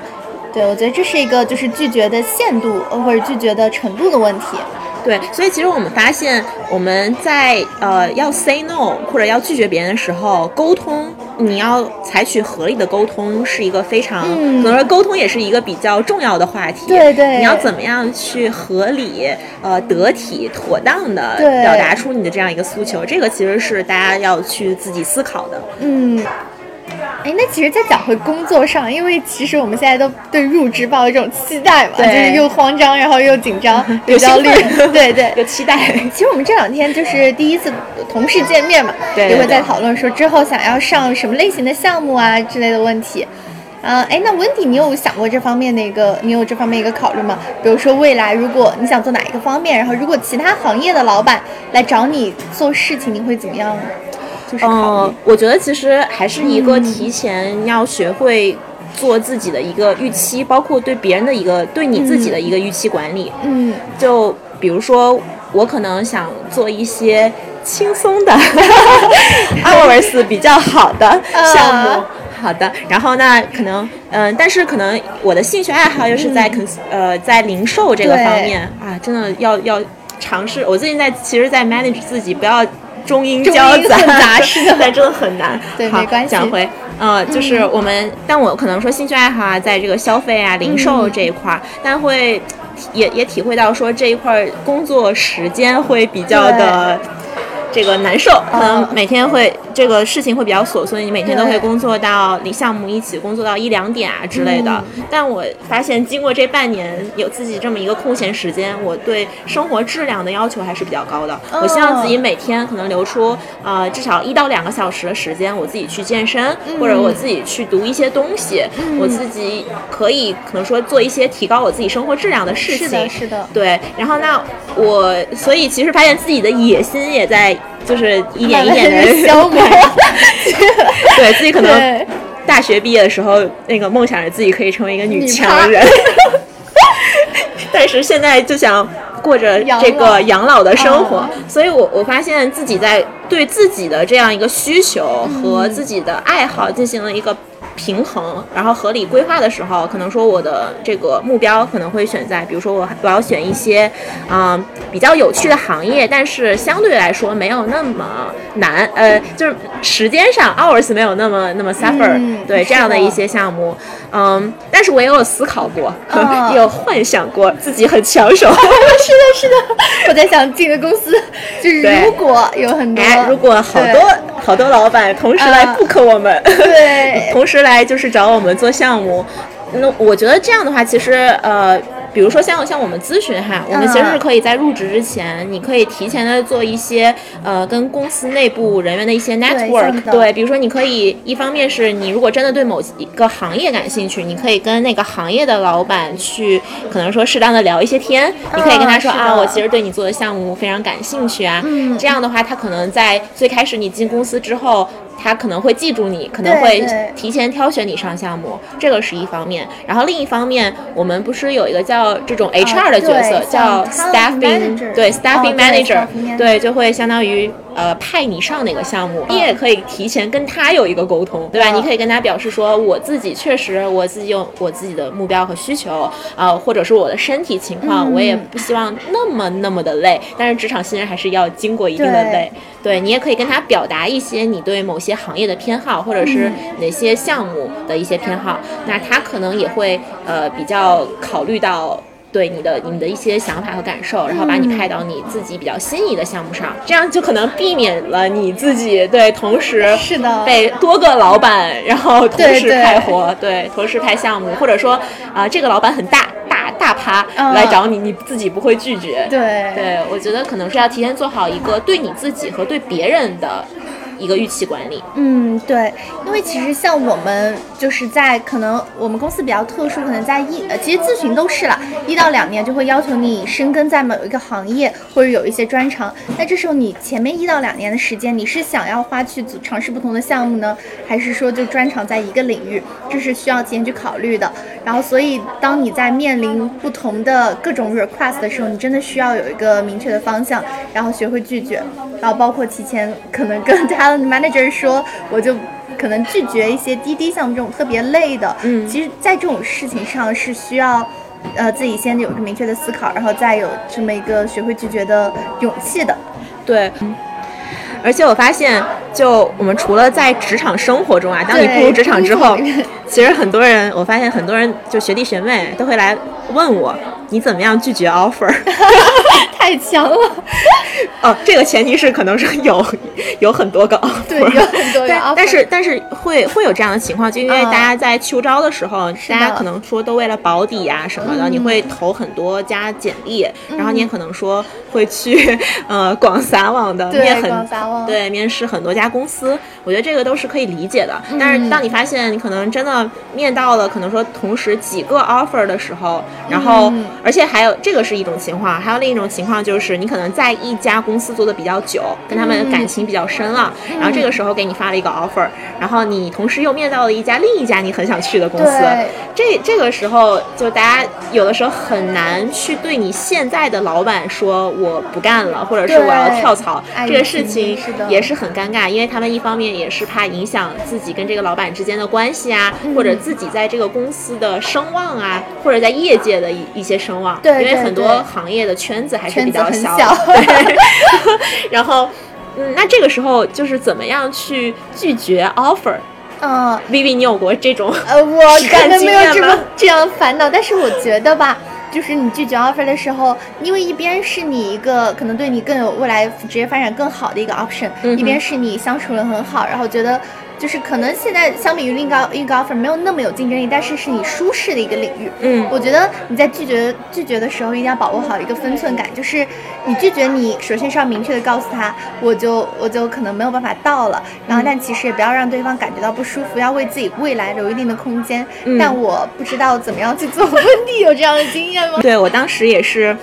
对，我觉得这是一个就是拒绝的限度或者拒绝的程度的问题。对，所以其实我们发现，我们在呃要 say no 或者要拒绝别人的时候，沟通你要采取合理的沟通是一个非常，嗯可能说沟通也是一个比较重要的话题。对对你要怎么样去合理、呃得体、妥当的表达出你的这样一个诉求，这个其实是大家要去自己思考的。嗯，哎，那其实再讲回工作上，因为其实我们现在都对入职抱有一种期待嘛，就是又慌张，然后又紧张，有又焦虑，对对。有期待。其实我们这两天就是第一次同事见面嘛，对对也会在讨论说之后想要上什么类型的项目啊之类的问题。啊，哎，那温迪，你有想过这方面的一个，你有这方面一个考虑吗？比如说未来如果你想做哪一个方面，然后如果其他行业的老板来找你做事情，你会怎么样？就是考虑。嗯，我觉得其实还是一个提前要学会做自己的一个预期，包括对别人的一个对你自己的一个预期管理。嗯，就比如说，我可能想做一些轻松的 hours 比较好的项目。啊好的，然后那，可能，嗯、但是可能我的兴趣爱好又是在 cons、呃在零售这个方面啊，真的要要尝试。我最近在其实，在 manage 自己，不要中英交杂，杂是的。但 真的很难。好对没关系。讲回，呃，就是我们，但我可能说兴趣爱好啊，在这个消费啊、零售这一块儿，但会也也体会到说这一块儿工作时间会比较的。这个难受，可能每天会这个事情会比较琐碎，你每天都会工作到离项目一起工作到一两点啊之类的。但我发现经过这半年有自己这么一个空闲时间，我对生活质量的要求还是比较高的。我希望自己每天可能留出呃至少一到两个小时的时间，我自己去健身，或者我自己去读一些东西，我自己可以可能说做一些提高我自己生活质量的事情。是的，是的。对，然后那我所以其实发现自己的野心也在就是一点一点的 消磨。对自己可能大学毕业的时候，那个梦想着自己可以成为一个女女强人，但是现在就想过着这个养老的生活，哦所以我我发现自己在对自己的这样一个需求和自己的爱好进行了一个。平衡，然后合理规划的时候，可能说我的这个目标可能会选在，比如说我我要选一些，嗯、比较有趣的行业，但是相对来说没有那么难，呃，就是时间上 hours 没有那么那么 suffer，、嗯对这样的一些项目，嗯，但是我也有思考过，嗯。也有幻想过自己很抢手。是的，是的，我在想进个公司，就是如果有很多，哎，如果好多好多老板同时来嗯 book 我们，对。同时来就是找我们做项目，那我觉得这样的话，其实呃。比如说像像我们咨询哈，我们其实是可以在入职之前，你可以提前的做一些呃跟公司内部人员的一些 network，对，比如说你可以一方面是你如果真的对某一个行业感兴趣，你可以跟那个行业的老板去可能说适当的聊一些天，你可以跟他说啊，我其实对你做的项目非常感兴趣啊，嗯。这样的话他可能在最开始你进公司之后。他可能会记住你，可能会提前挑选你上项目，这个是一方面。然后另一方面，我们不是有一个叫这种 HR 的角色，叫 staffing，对哦 staffing manager 对，就会相当于呃派你上哪个项目，你也可以提前跟他有一个沟通，对吧？嗯你可以跟他表示说，我自己确实我自己有我自己的目标和需求，呃，或者是我的身体情况，嗯我也不希望那么那么的累，但是职场新人还是要经过一定的累。对你也可以跟他表达一些你对某些行业的偏好，或者是嗯哪些项目的一些偏好，那他可能也会呃比较考虑到。对你的你的一些想法和感受，然后把你派到你自己比较心仪的项目上，这样就可能避免了你自己对同时是的被多个老板然后同时派活，对同时派项目，或者说啊、这个老板很大大大大趴嗯来找你，你自己不会拒绝。对对，我觉得可能是要提前做好一个对你自己和对别人的一个预期管理。嗯，对，因为其实像我们就是在可能我们公司比较特殊，可能在一呃，其实咨询都是了，一到两年就会要求你深耕在某一个行业或者有一些专长。那这时候你前面一到两年的时间，你是想要花去组尝试不同的项目呢，还是说就专长在一个领域？这是需要提前去考虑的。然后，所以当你在面临不同的各种 request 的时候，你真的需要有一个明确的方向，然后学会拒绝，然后包括提前可能跟 manager 说，我就可能拒绝一些滴滴项目这种特别累的。嗯其实，在这种事情上是需要。呃，自己先有一个明确的思考，然后再有这么一个学会拒绝的勇气的。对。而且我发现，就我们除了在职场生活中啊，当你步入职场之后其实很多人，我发现很多人就学弟学妹都会来问我，你怎么样拒绝 offer？太强了，哦，这个前提是可能是有有很多个 offer，对，有很多个但 offer 但是但是会会有这样的情况，就因为嗯大家在秋招的时候，大家可能说都为了保底呀、什么的，嗯。你会投很多家简历，然后你也可能说会去呃广撒网的面很对面试很多家公司，我觉得这个都是可以理解的。嗯但是当你发现你可能真的面到了，可能说同时几个 offer 的时候，然后、嗯而且还有这个是一种情况，还有另一种情况就是你可能在一家公司做的比较久，跟他们嗯。感情比较深了，然后这个时候给你发了一个 offer，然后你同时又面到了一家另一家你很想去的公司，这这个时候就大家有的时候很难去对你现在的老板说我不干了，或者是我要跳槽，这个事情也是很尴尬，因为他们一方面也是怕影响自己跟这个老板之间的关系啊，或者自己在这个公司的声望啊，或者在业界的一一些声望，对对因为很多行业的圈子还是比较小，小。对，然后。嗯，那这个时候就是怎么样去拒绝 offer？嗯，Vivi，你有过这种呃，我实战可能没有这么这样烦恼，但是我觉得吧，就是你拒绝 offer 的时候，因为一边是你一个可能对你更有未来职业发展更好的一个 option，、嗯一边是你相处的很好，然后觉得就是可能现在相比于另一个另一个 offer 没有那么有竞争力，但是是你舒适的一个领域。嗯我觉得你在拒绝拒绝的时候，一定要把握好一个分寸感，就是你拒绝你首先是要明确的告诉他，我就我就可能没有办法到了，然后但其实也不要让对方感觉到不舒服，要为自己未来留一定的空间。嗯但我不知道怎么样去做，温蒂有这样的经验吗？对我当时也是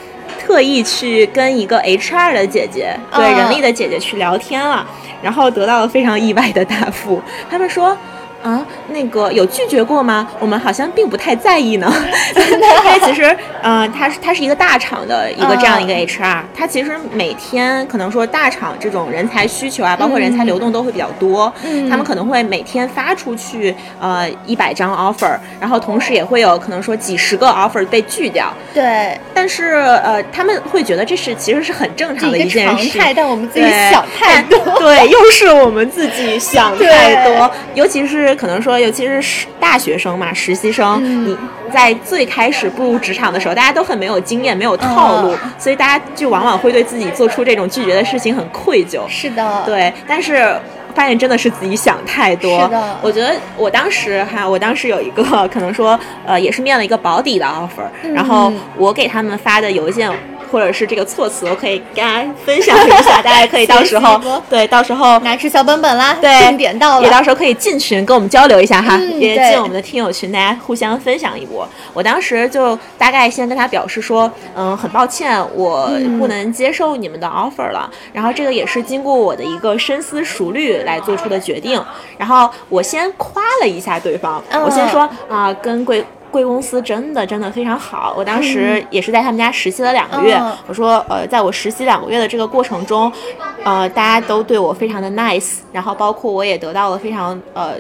特意去跟一个 HR 的姐姐，对、嗯人力的姐姐去聊天了，然后得到了非常意外的答复。他们说。啊，那个有拒绝过吗？我们好像并不太在意呢，因为其实，呃，他是他是一个大厂的一个这样一个 HR，、他其实每天可能说大厂这种人才需求啊，包括人才流动都会比较多，嗯。他们可能会每天发出去呃一百张 offer，然后同时也会有可能说几十个 offer 被拒掉，对，但是呃，他们会觉得这是其实是很正常的一件事。态，但我们自己对。想太多。对，又是我们自己想太多，尤其是可能说，尤其是实大学生嘛，实习生，嗯你在最开始步入职场的时候，大家都很没有经验，没有套路，嗯所以大家就往往会对自己做出这种拒绝的事情很愧疚。是的，对，但是发现真的是自己想太多。是的我觉得我当时哈，我当时有一个 可能说，呃，也是面了一个保底的 offer，、然后嗯我给他们发的邮件。或者是这个措辞，我可以跟大家分享一下，大家可以到时候对，到时候拿出小本本啦，对重点到了。也到时候可以进群跟我们交流一下哈，也进我们的听友群，大家互相分享一波。我当时就大概先跟他表示说，嗯，很抱歉，我嗯不能接受你们的 offer 了。然后这个也是经过我的一个深思熟虑来做出的决定。然后我先夸了一下对方，嗯我先说啊、跟贵。贵公司真的真的非常好，我当时也是在他们家实习了两个月。嗯我说，呃，在我实习两个月的这个过程中，呃，大家都对我非常的 nice，然后包括我也得到了非常呃。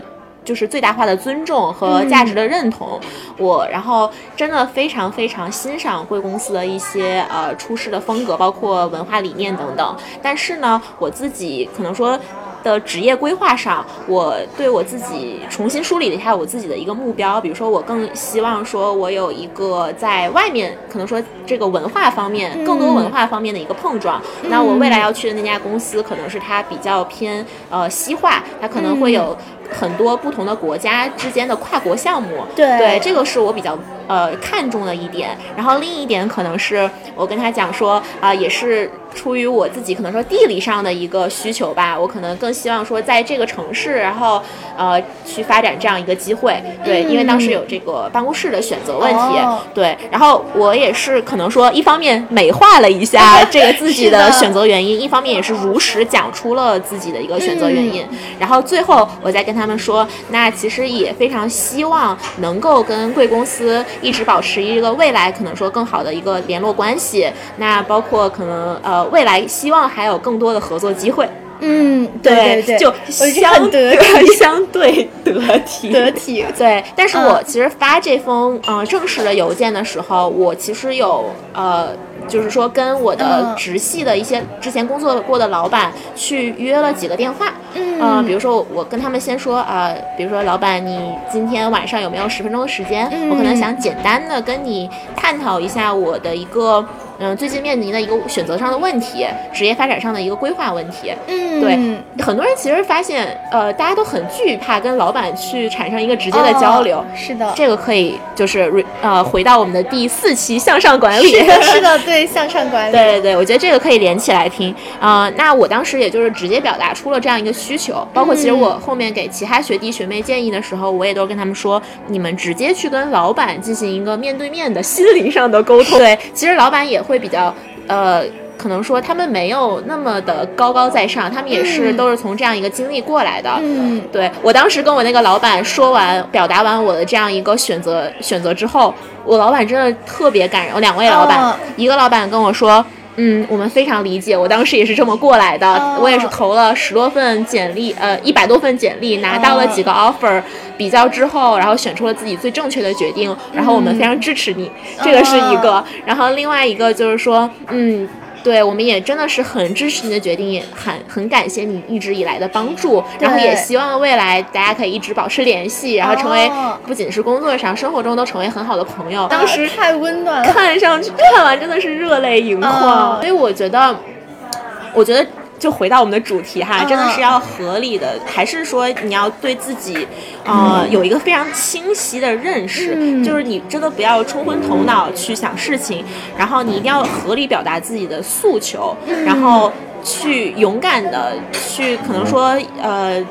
就是最大化的尊重和价值的认同，我然后真的非常非常欣赏贵公司的一些呃处事的风格，包括文化理念等等。但是呢，我自己可能说的职业规划上，我对我自己重新梳理了一下我自己的一个目标，比如说我更希望说我有一个在外面可能说这个文化方面更多文化方面的一个碰撞。那我未来要去的那家公司可能是它比较偏呃西化，它可能会有。很多不同的国家之间的跨国项目。对对，这个是我比较呃看重的一点。然后另一点可能是我跟他讲说啊、也是出于我自己可能说地理上的一个需求吧，我可能更希望说在这个城市，然后呃去发展这样一个机会。对，因为当时有这个办公室的选择问题。哦对，然后我也是可能说一方面美化了一下 这个自己的的选择原因，一方面也是如实讲出了自己的一个选择原因。然后最后我再跟他他们说，那其实也非常希望能够跟贵公司一直保持一个未来可能说更好的一个联络关系。那包括可能呃未来希望还有更多的合作机会。嗯，对对对，就相对相对得体得体。对，但是嗯我其实发这封呃正式的邮件的时候，我其实有呃，就是说跟我的嗯直系的一些之前工作过的老板去约了几个电话，嗯呃，比如说我跟他们先说啊、呃比如说老板，你今天晚上有没有十分钟的时间？我可能嗯想简单的跟你探讨一下我的一个。嗯，最近面临的一个选择上的问题，职业发展上的一个规划问题。嗯，对，很多人其实发现，呃，大家都很惧怕跟老板去产生一个直接的交流。哦是的，这个可以就是呃回到我们的第四期向上管理。是的，是的，对，向上管理。对对对，我觉得这个可以连起来听。啊，那我当时也就是直接表达出了这样一个需求，包括其实我后面给其他学弟学妹建议的时候，我也都跟他们说，你们直接去跟老板进行一个面对面的心灵上的沟通。对，其实老板也会比较呃。可能说他们没有那么的高高在上，他们也是、嗯都是从这样一个经历过来的。嗯，对我当时跟我那个老板说完，表达完我的这样一个选择选择之后，我老板真的特别感人。我两位老板，哦一个老板跟我说。嗯，我们非常理解，我当时也是这么过来的，哦。我也是投了十多份简历，呃，一百多份简历，拿到了几个 offer，、比较之后，然后选出了自己最正确的决定，然后我们非常支持你，这个是一个，然后另外一个就是说，嗯，对，我们也真的是很支持你的决定，也很很感谢你一直以来的帮助，然后也希望未来大家可以一直保持联系，然后成为哦不仅是工作上，生活中都成为很好的朋友。当时啊太温暖了。看上去看完真的是热泪盈眶，嗯所以我觉得，我觉得。就回到我们的主题哈，嗯真的是要合理的，还是说你要对自己，呃，有一个非常清晰的认识，嗯。就是你真的不要冲昏头脑去想事情，然后你一定要合理表达自己的诉求，嗯然后去勇敢的去，可能说呃。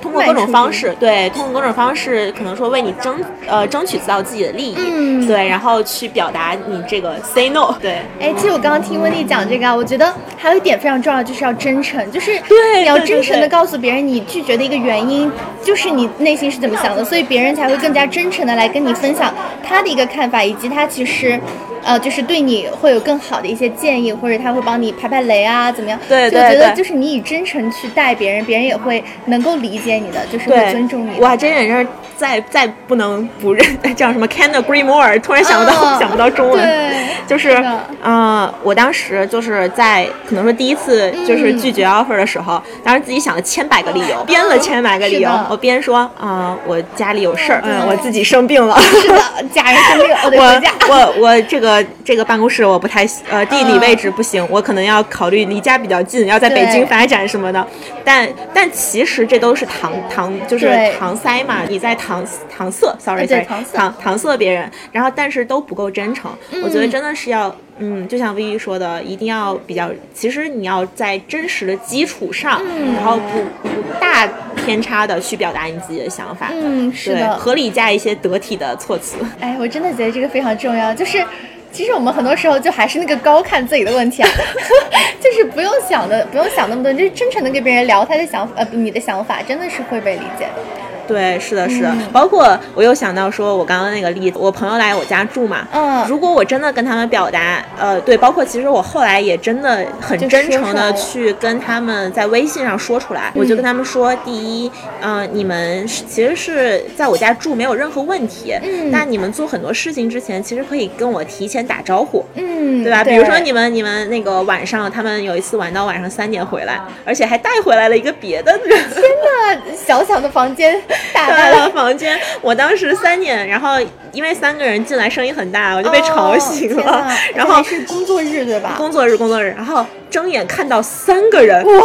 通过各种方式，对，通过各种方式，可能说为你争呃争取到自己的利益，嗯。对，然后去表达你这个 say no，对，哎，其实我刚刚听温蒂讲这个啊，我觉得还有一点非常重要，就是要真诚，就是对你要真诚的告诉别人你拒绝的一个原因，就是你内心是怎么想的，所以别人才会更加真诚的来跟你分享他的一个看法，以及他其实。呃，就是对你会有更好的一些建议，或者他会帮你排排雷啊，怎么样？对就我觉得就是你以真诚去待别人，别人也会能够理解你的，就是会，尊重你的。我还真也是再再不能不认 叫什么 can agree more，突然想不到、嗯想不到中文，对就是嗯呃，我当时就是在可能说第一次就是嗯拒绝 offer 的时候，当时自己想了千百个理由，编了千百个理由我边说啊、我家里有事儿，嗯，我自己生病了。是的，家人生病，我得回家。我我我这个这个办公室我不太呃地理位置不行，我可能要考虑离家比较近，要在北京发展什么的。但但其实这都是搪搪就是搪塞嘛，你在搪搪塞，sorry 呃对 sorry，搪搪搪塞别人，然后但是都不够真诚。我觉得嗯真的是要。嗯，就像 V 说的，一定要比较，其实你要在真实的基础上，嗯然后不不大偏差的去表达你自己的想法，嗯，是，的，合理加一些得体的措辞。哎，我真的觉得这个非常重要，就是。其实我们很多时候就还是那个高看自己的问题啊，就是不用想的，不用想那么多，就是真诚的跟别人聊他的想法，呃，你的想法，真的是会被理解的。对，是的，是的，嗯。包括我又想到说，我刚刚那个例子，我朋友来我家住嘛，嗯。如果我真的跟他们表达，呃，对，包括其实我后来也真的很真诚的去跟他们在微信上说出来，我就跟他们说，第一，嗯、你们是其实是在我家住没有任何问题，嗯。那你们做很多事情之前，其实可以跟我提前打招呼，嗯，对吧？比如说你们你们那个晚上，他们有一次玩到晚上三点回来，而且还带回来了一个别的人。天呐，小小的房间，大大大的的，房间，我当时三点，然后因为三个人进来声音很大，我就被吵醒了。哦然后是工作日对吧？工作日，工作日，然后睁眼看到三个人，哇！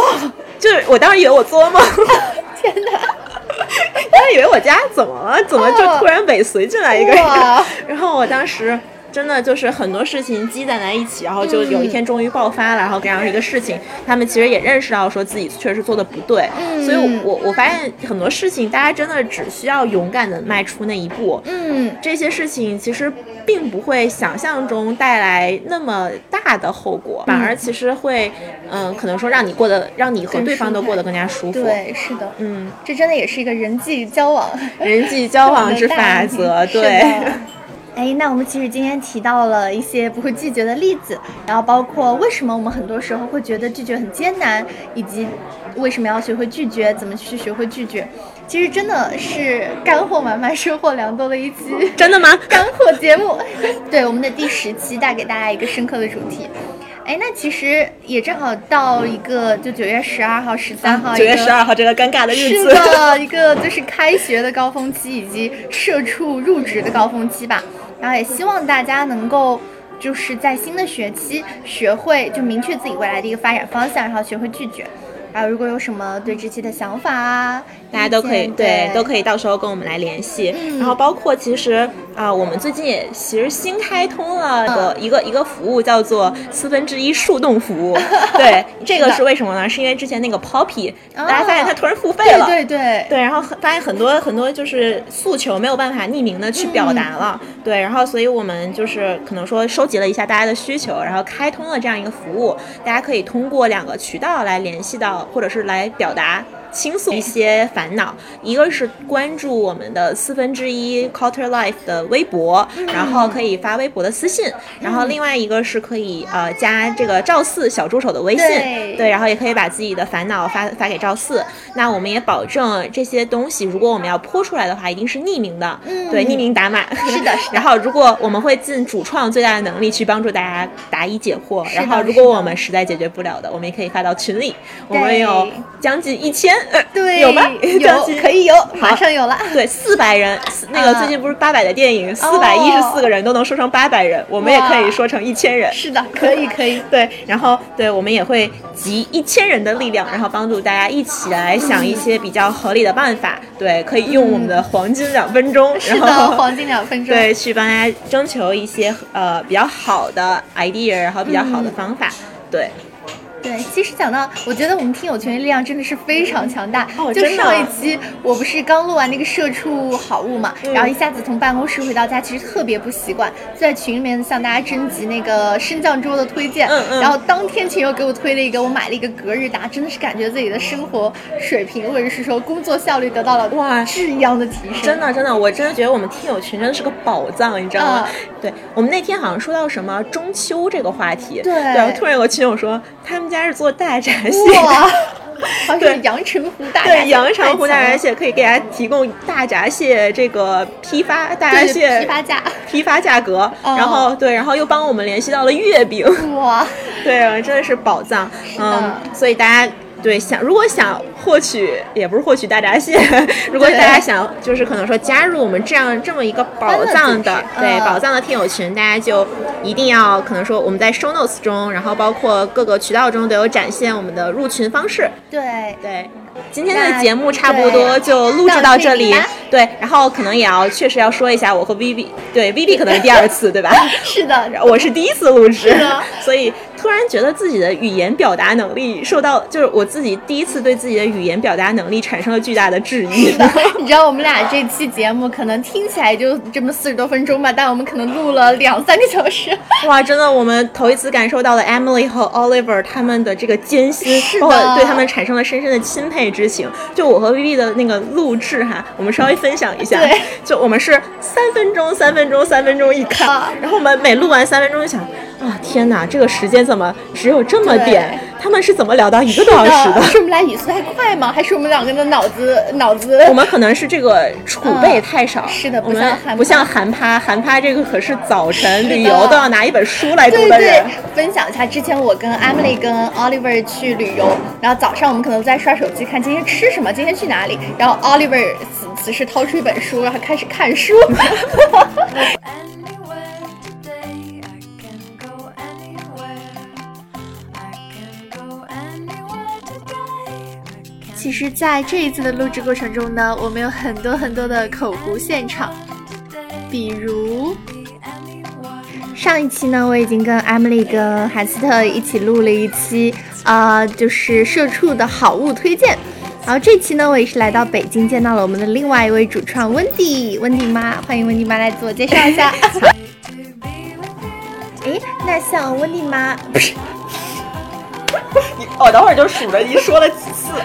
就是我当时以为我做梦，天呐，他以为我家怎么了？怎么就突然尾随进来一个人？然后我当时。真的就是很多事情积攒在一起，然后就有一天终于爆发了，然后这样一个事情，他们其实也认识到说自己确实做的不对，所以我我发现很多事情，大家真的只需要勇敢的迈出那一步，嗯，这些事情其实并不会想象中带来那么大的后果，反而其实会，嗯，可能说让你过得，让你和对方都过得更加舒服。对，是的，嗯，这真的也是一个人际交往，人际交往之法则，对。哎，那我们其实今天提到了一些不会拒绝的例子，然后包括为什么我们很多时候会觉得拒绝很艰难，以及为什么要学会拒绝，怎么去学会拒绝。其实真的是干货满满、收获良多的一期，真的吗？干货节目，对我们的第十期带给大家一个深刻的主题。哎，那其实也正好到一个就九月十二号、十三号，九月十二号这个尴尬的日子，是的，一个就是开学的高峰期以及社畜入职的高峰期吧。然后也希望大家能够就是在新的学期学会就明确自己未来的一个发展方向，然后学会拒绝。然后如果有什么对这期的想法啊，大家都可以对都可以到时候跟我们来联系。然后包括其实啊，我们最近也其实新开通了个一个一个服务，叫做四分之一树洞服务。对，这个是为什么呢？是因为之前那个 Poppy，大家发现它突然付费了，对对对，然后发现很多很多就是诉求没有办法匿名的去表达了。对，然后所以我们就是可能说收集了一下大家的需求，然后开通了这样一个服务，大家可以通过两个渠道来联系到。或者是来表达。倾诉一些烦恼，一个是关注我们的四分之一 Quarter Life 的微博，然后可以发微博的私信，然后另外一个是可以呃加这个赵四小助手的微信，对，然后也可以把自己的烦恼发发给赵四。那我们也保证这些东西，如果我们要泼出来的话，一定是匿名的，嗯。对，匿名打码。是的，然后如果我们会尽主创最大的能力去帮助大家答疑解惑，然后如果我们实在解决不了的，我们也可以发到群里，我们有将近一千。对，有吗？有，可以有，马上有了。对，四百人，那个最近不是八百的电影，四百一十四个人都能说成八百人，我们也可以说成一千人。是的，可以，可以。对，然后对我们也会集一千人的力量，然后帮助大家一起来想一些比较合理的办法。对，可以用我们的黄金两分钟，是的，黄金两分钟，对，去帮大家征求一些呃比较好的 idea，然后比较好的方法。对。对，其实讲到，我觉得我们听友群的力量真的是非常强大。哦，就上一期我不是刚录完那个社畜好物嘛，然后一下子从办公室回到家，其实特别不习惯，在群里面向大家征集那个升降桌的推荐。嗯嗯。然后当天群友给我推了一个，我买了一个隔日达，真的是感觉自己的生活水平或者是说工作效率得到了哇质一样的提升。真的真的，我真的觉得我们听友群真的是个宝藏，你知道吗？对，我们那天好像说到什么中秋这个话题，对，然后突然有个群友说他们家是做大闸蟹。哇，对，阳澄湖大对阳澄湖大闸蟹可以给大家提供大闸蟹这个批发大闸蟹批发价批发价格，然后对，然后又帮我们联系到了月饼，哇，对，真的是宝藏，嗯，所以大家。对，想如果想获取，也不是获取大闸蟹。如果大家想，就是可能说加入我们这样这么一个宝藏的，对宝藏的听友群，大家就一定要可能说我们在 show notes 中，然后包括各个渠道中都有展现我们的入群方式。对对，今天的节目差不多就录制到这里。对，然后可能也要确实要说一下，我和 Vivi，对 Vivi 可能是第二次，对吧？是的，我是第一次录制，所以。突然觉得自己的语言表达能力受到，就是我自己第一次对自己的语言表达能力产生了巨大的质疑。你知道我们俩这期节目可能听起来就这么四十多分钟吧，但我们可能录了两三个小时。哇，真的，我们头一次感受到了 Emily 和 Oliver 他们的这个艰辛，包括对他们产生了深深的钦佩之情。就我和 Vivi 的那个录制哈，我们稍微分享一下。对，就我们是三分钟、三分钟、三分钟一看，然后我们每录完三分钟就想。啊天哪，这个时间怎么只有这么点？他们是怎么聊到一个多小时的？是我们俩语速太快吗？还是我们两个人的脑子脑子？我们可能是这个储备太少。是的，我们不像韩趴，韩趴这个可是早晨旅游都要拿一本书来读的人。分享一下，之前我跟 Emily 跟 Oliver 去旅游，然后早上我们可能在刷手机看今天吃什么，今天去哪里，然后 Oliver 此此时掏出一本书，然后开始看书。其实在这一次的录制过程中呢，我们有很多很多的口胡现场，比如上一期呢，我已经跟 Emily 跟海斯特一起录了一期，啊，就是社畜的好物推荐。然后这期呢，我也是来到北京，见到了我们的另外一位主创温迪，温迪妈，欢迎温迪妈来自我介绍一下。哎，那像温迪妈不是？你我等会儿就数着你说了几次。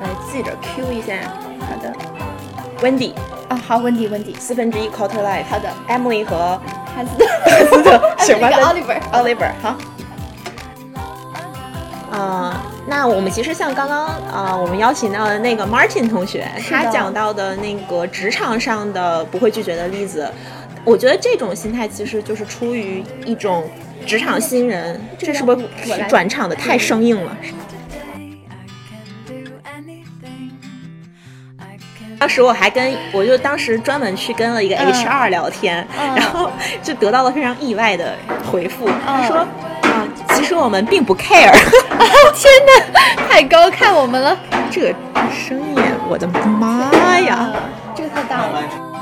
来记着 Q 一下。好的，Wendy 啊，好，Wendy，Wendy，四分之一 Quarter Life。好的，Emily 和汉斯特，汉斯特，行吧，Oliver，Oliver，好。啊，那我们其实像刚刚啊，我们邀请到的那个 Martin 同学，他讲到的那个职场上的不会拒绝的例子，我觉得这种心态其实就是出于一种职场新人，这是不是转场的太生硬了？当时我还跟，我就当时专门去跟了一个 HR 聊天，然后就得到了非常意外的回复，他说。啊其实我们并不 care，天哪，太高看我们了！这个声音，我的妈呀，这个太大了。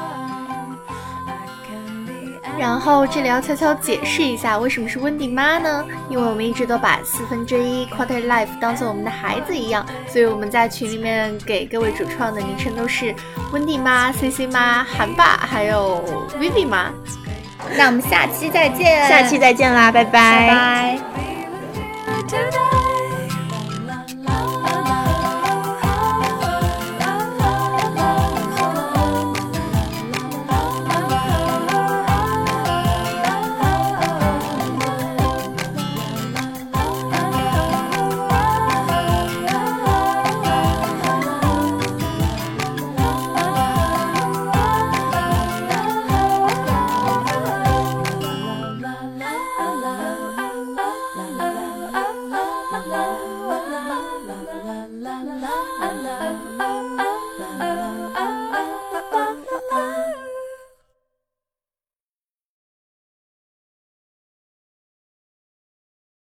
然后这里要悄悄解释一下，为什么是温迪妈呢？因为我们一直都把四分之一 quarter life 当做我们的孩子一样，所以我们在群里面给各位主创的昵称都是温迪妈、C C 妈、韩爸，还有 Vivi 妈。那我们下期再见，下期再见啦，拜拜。la la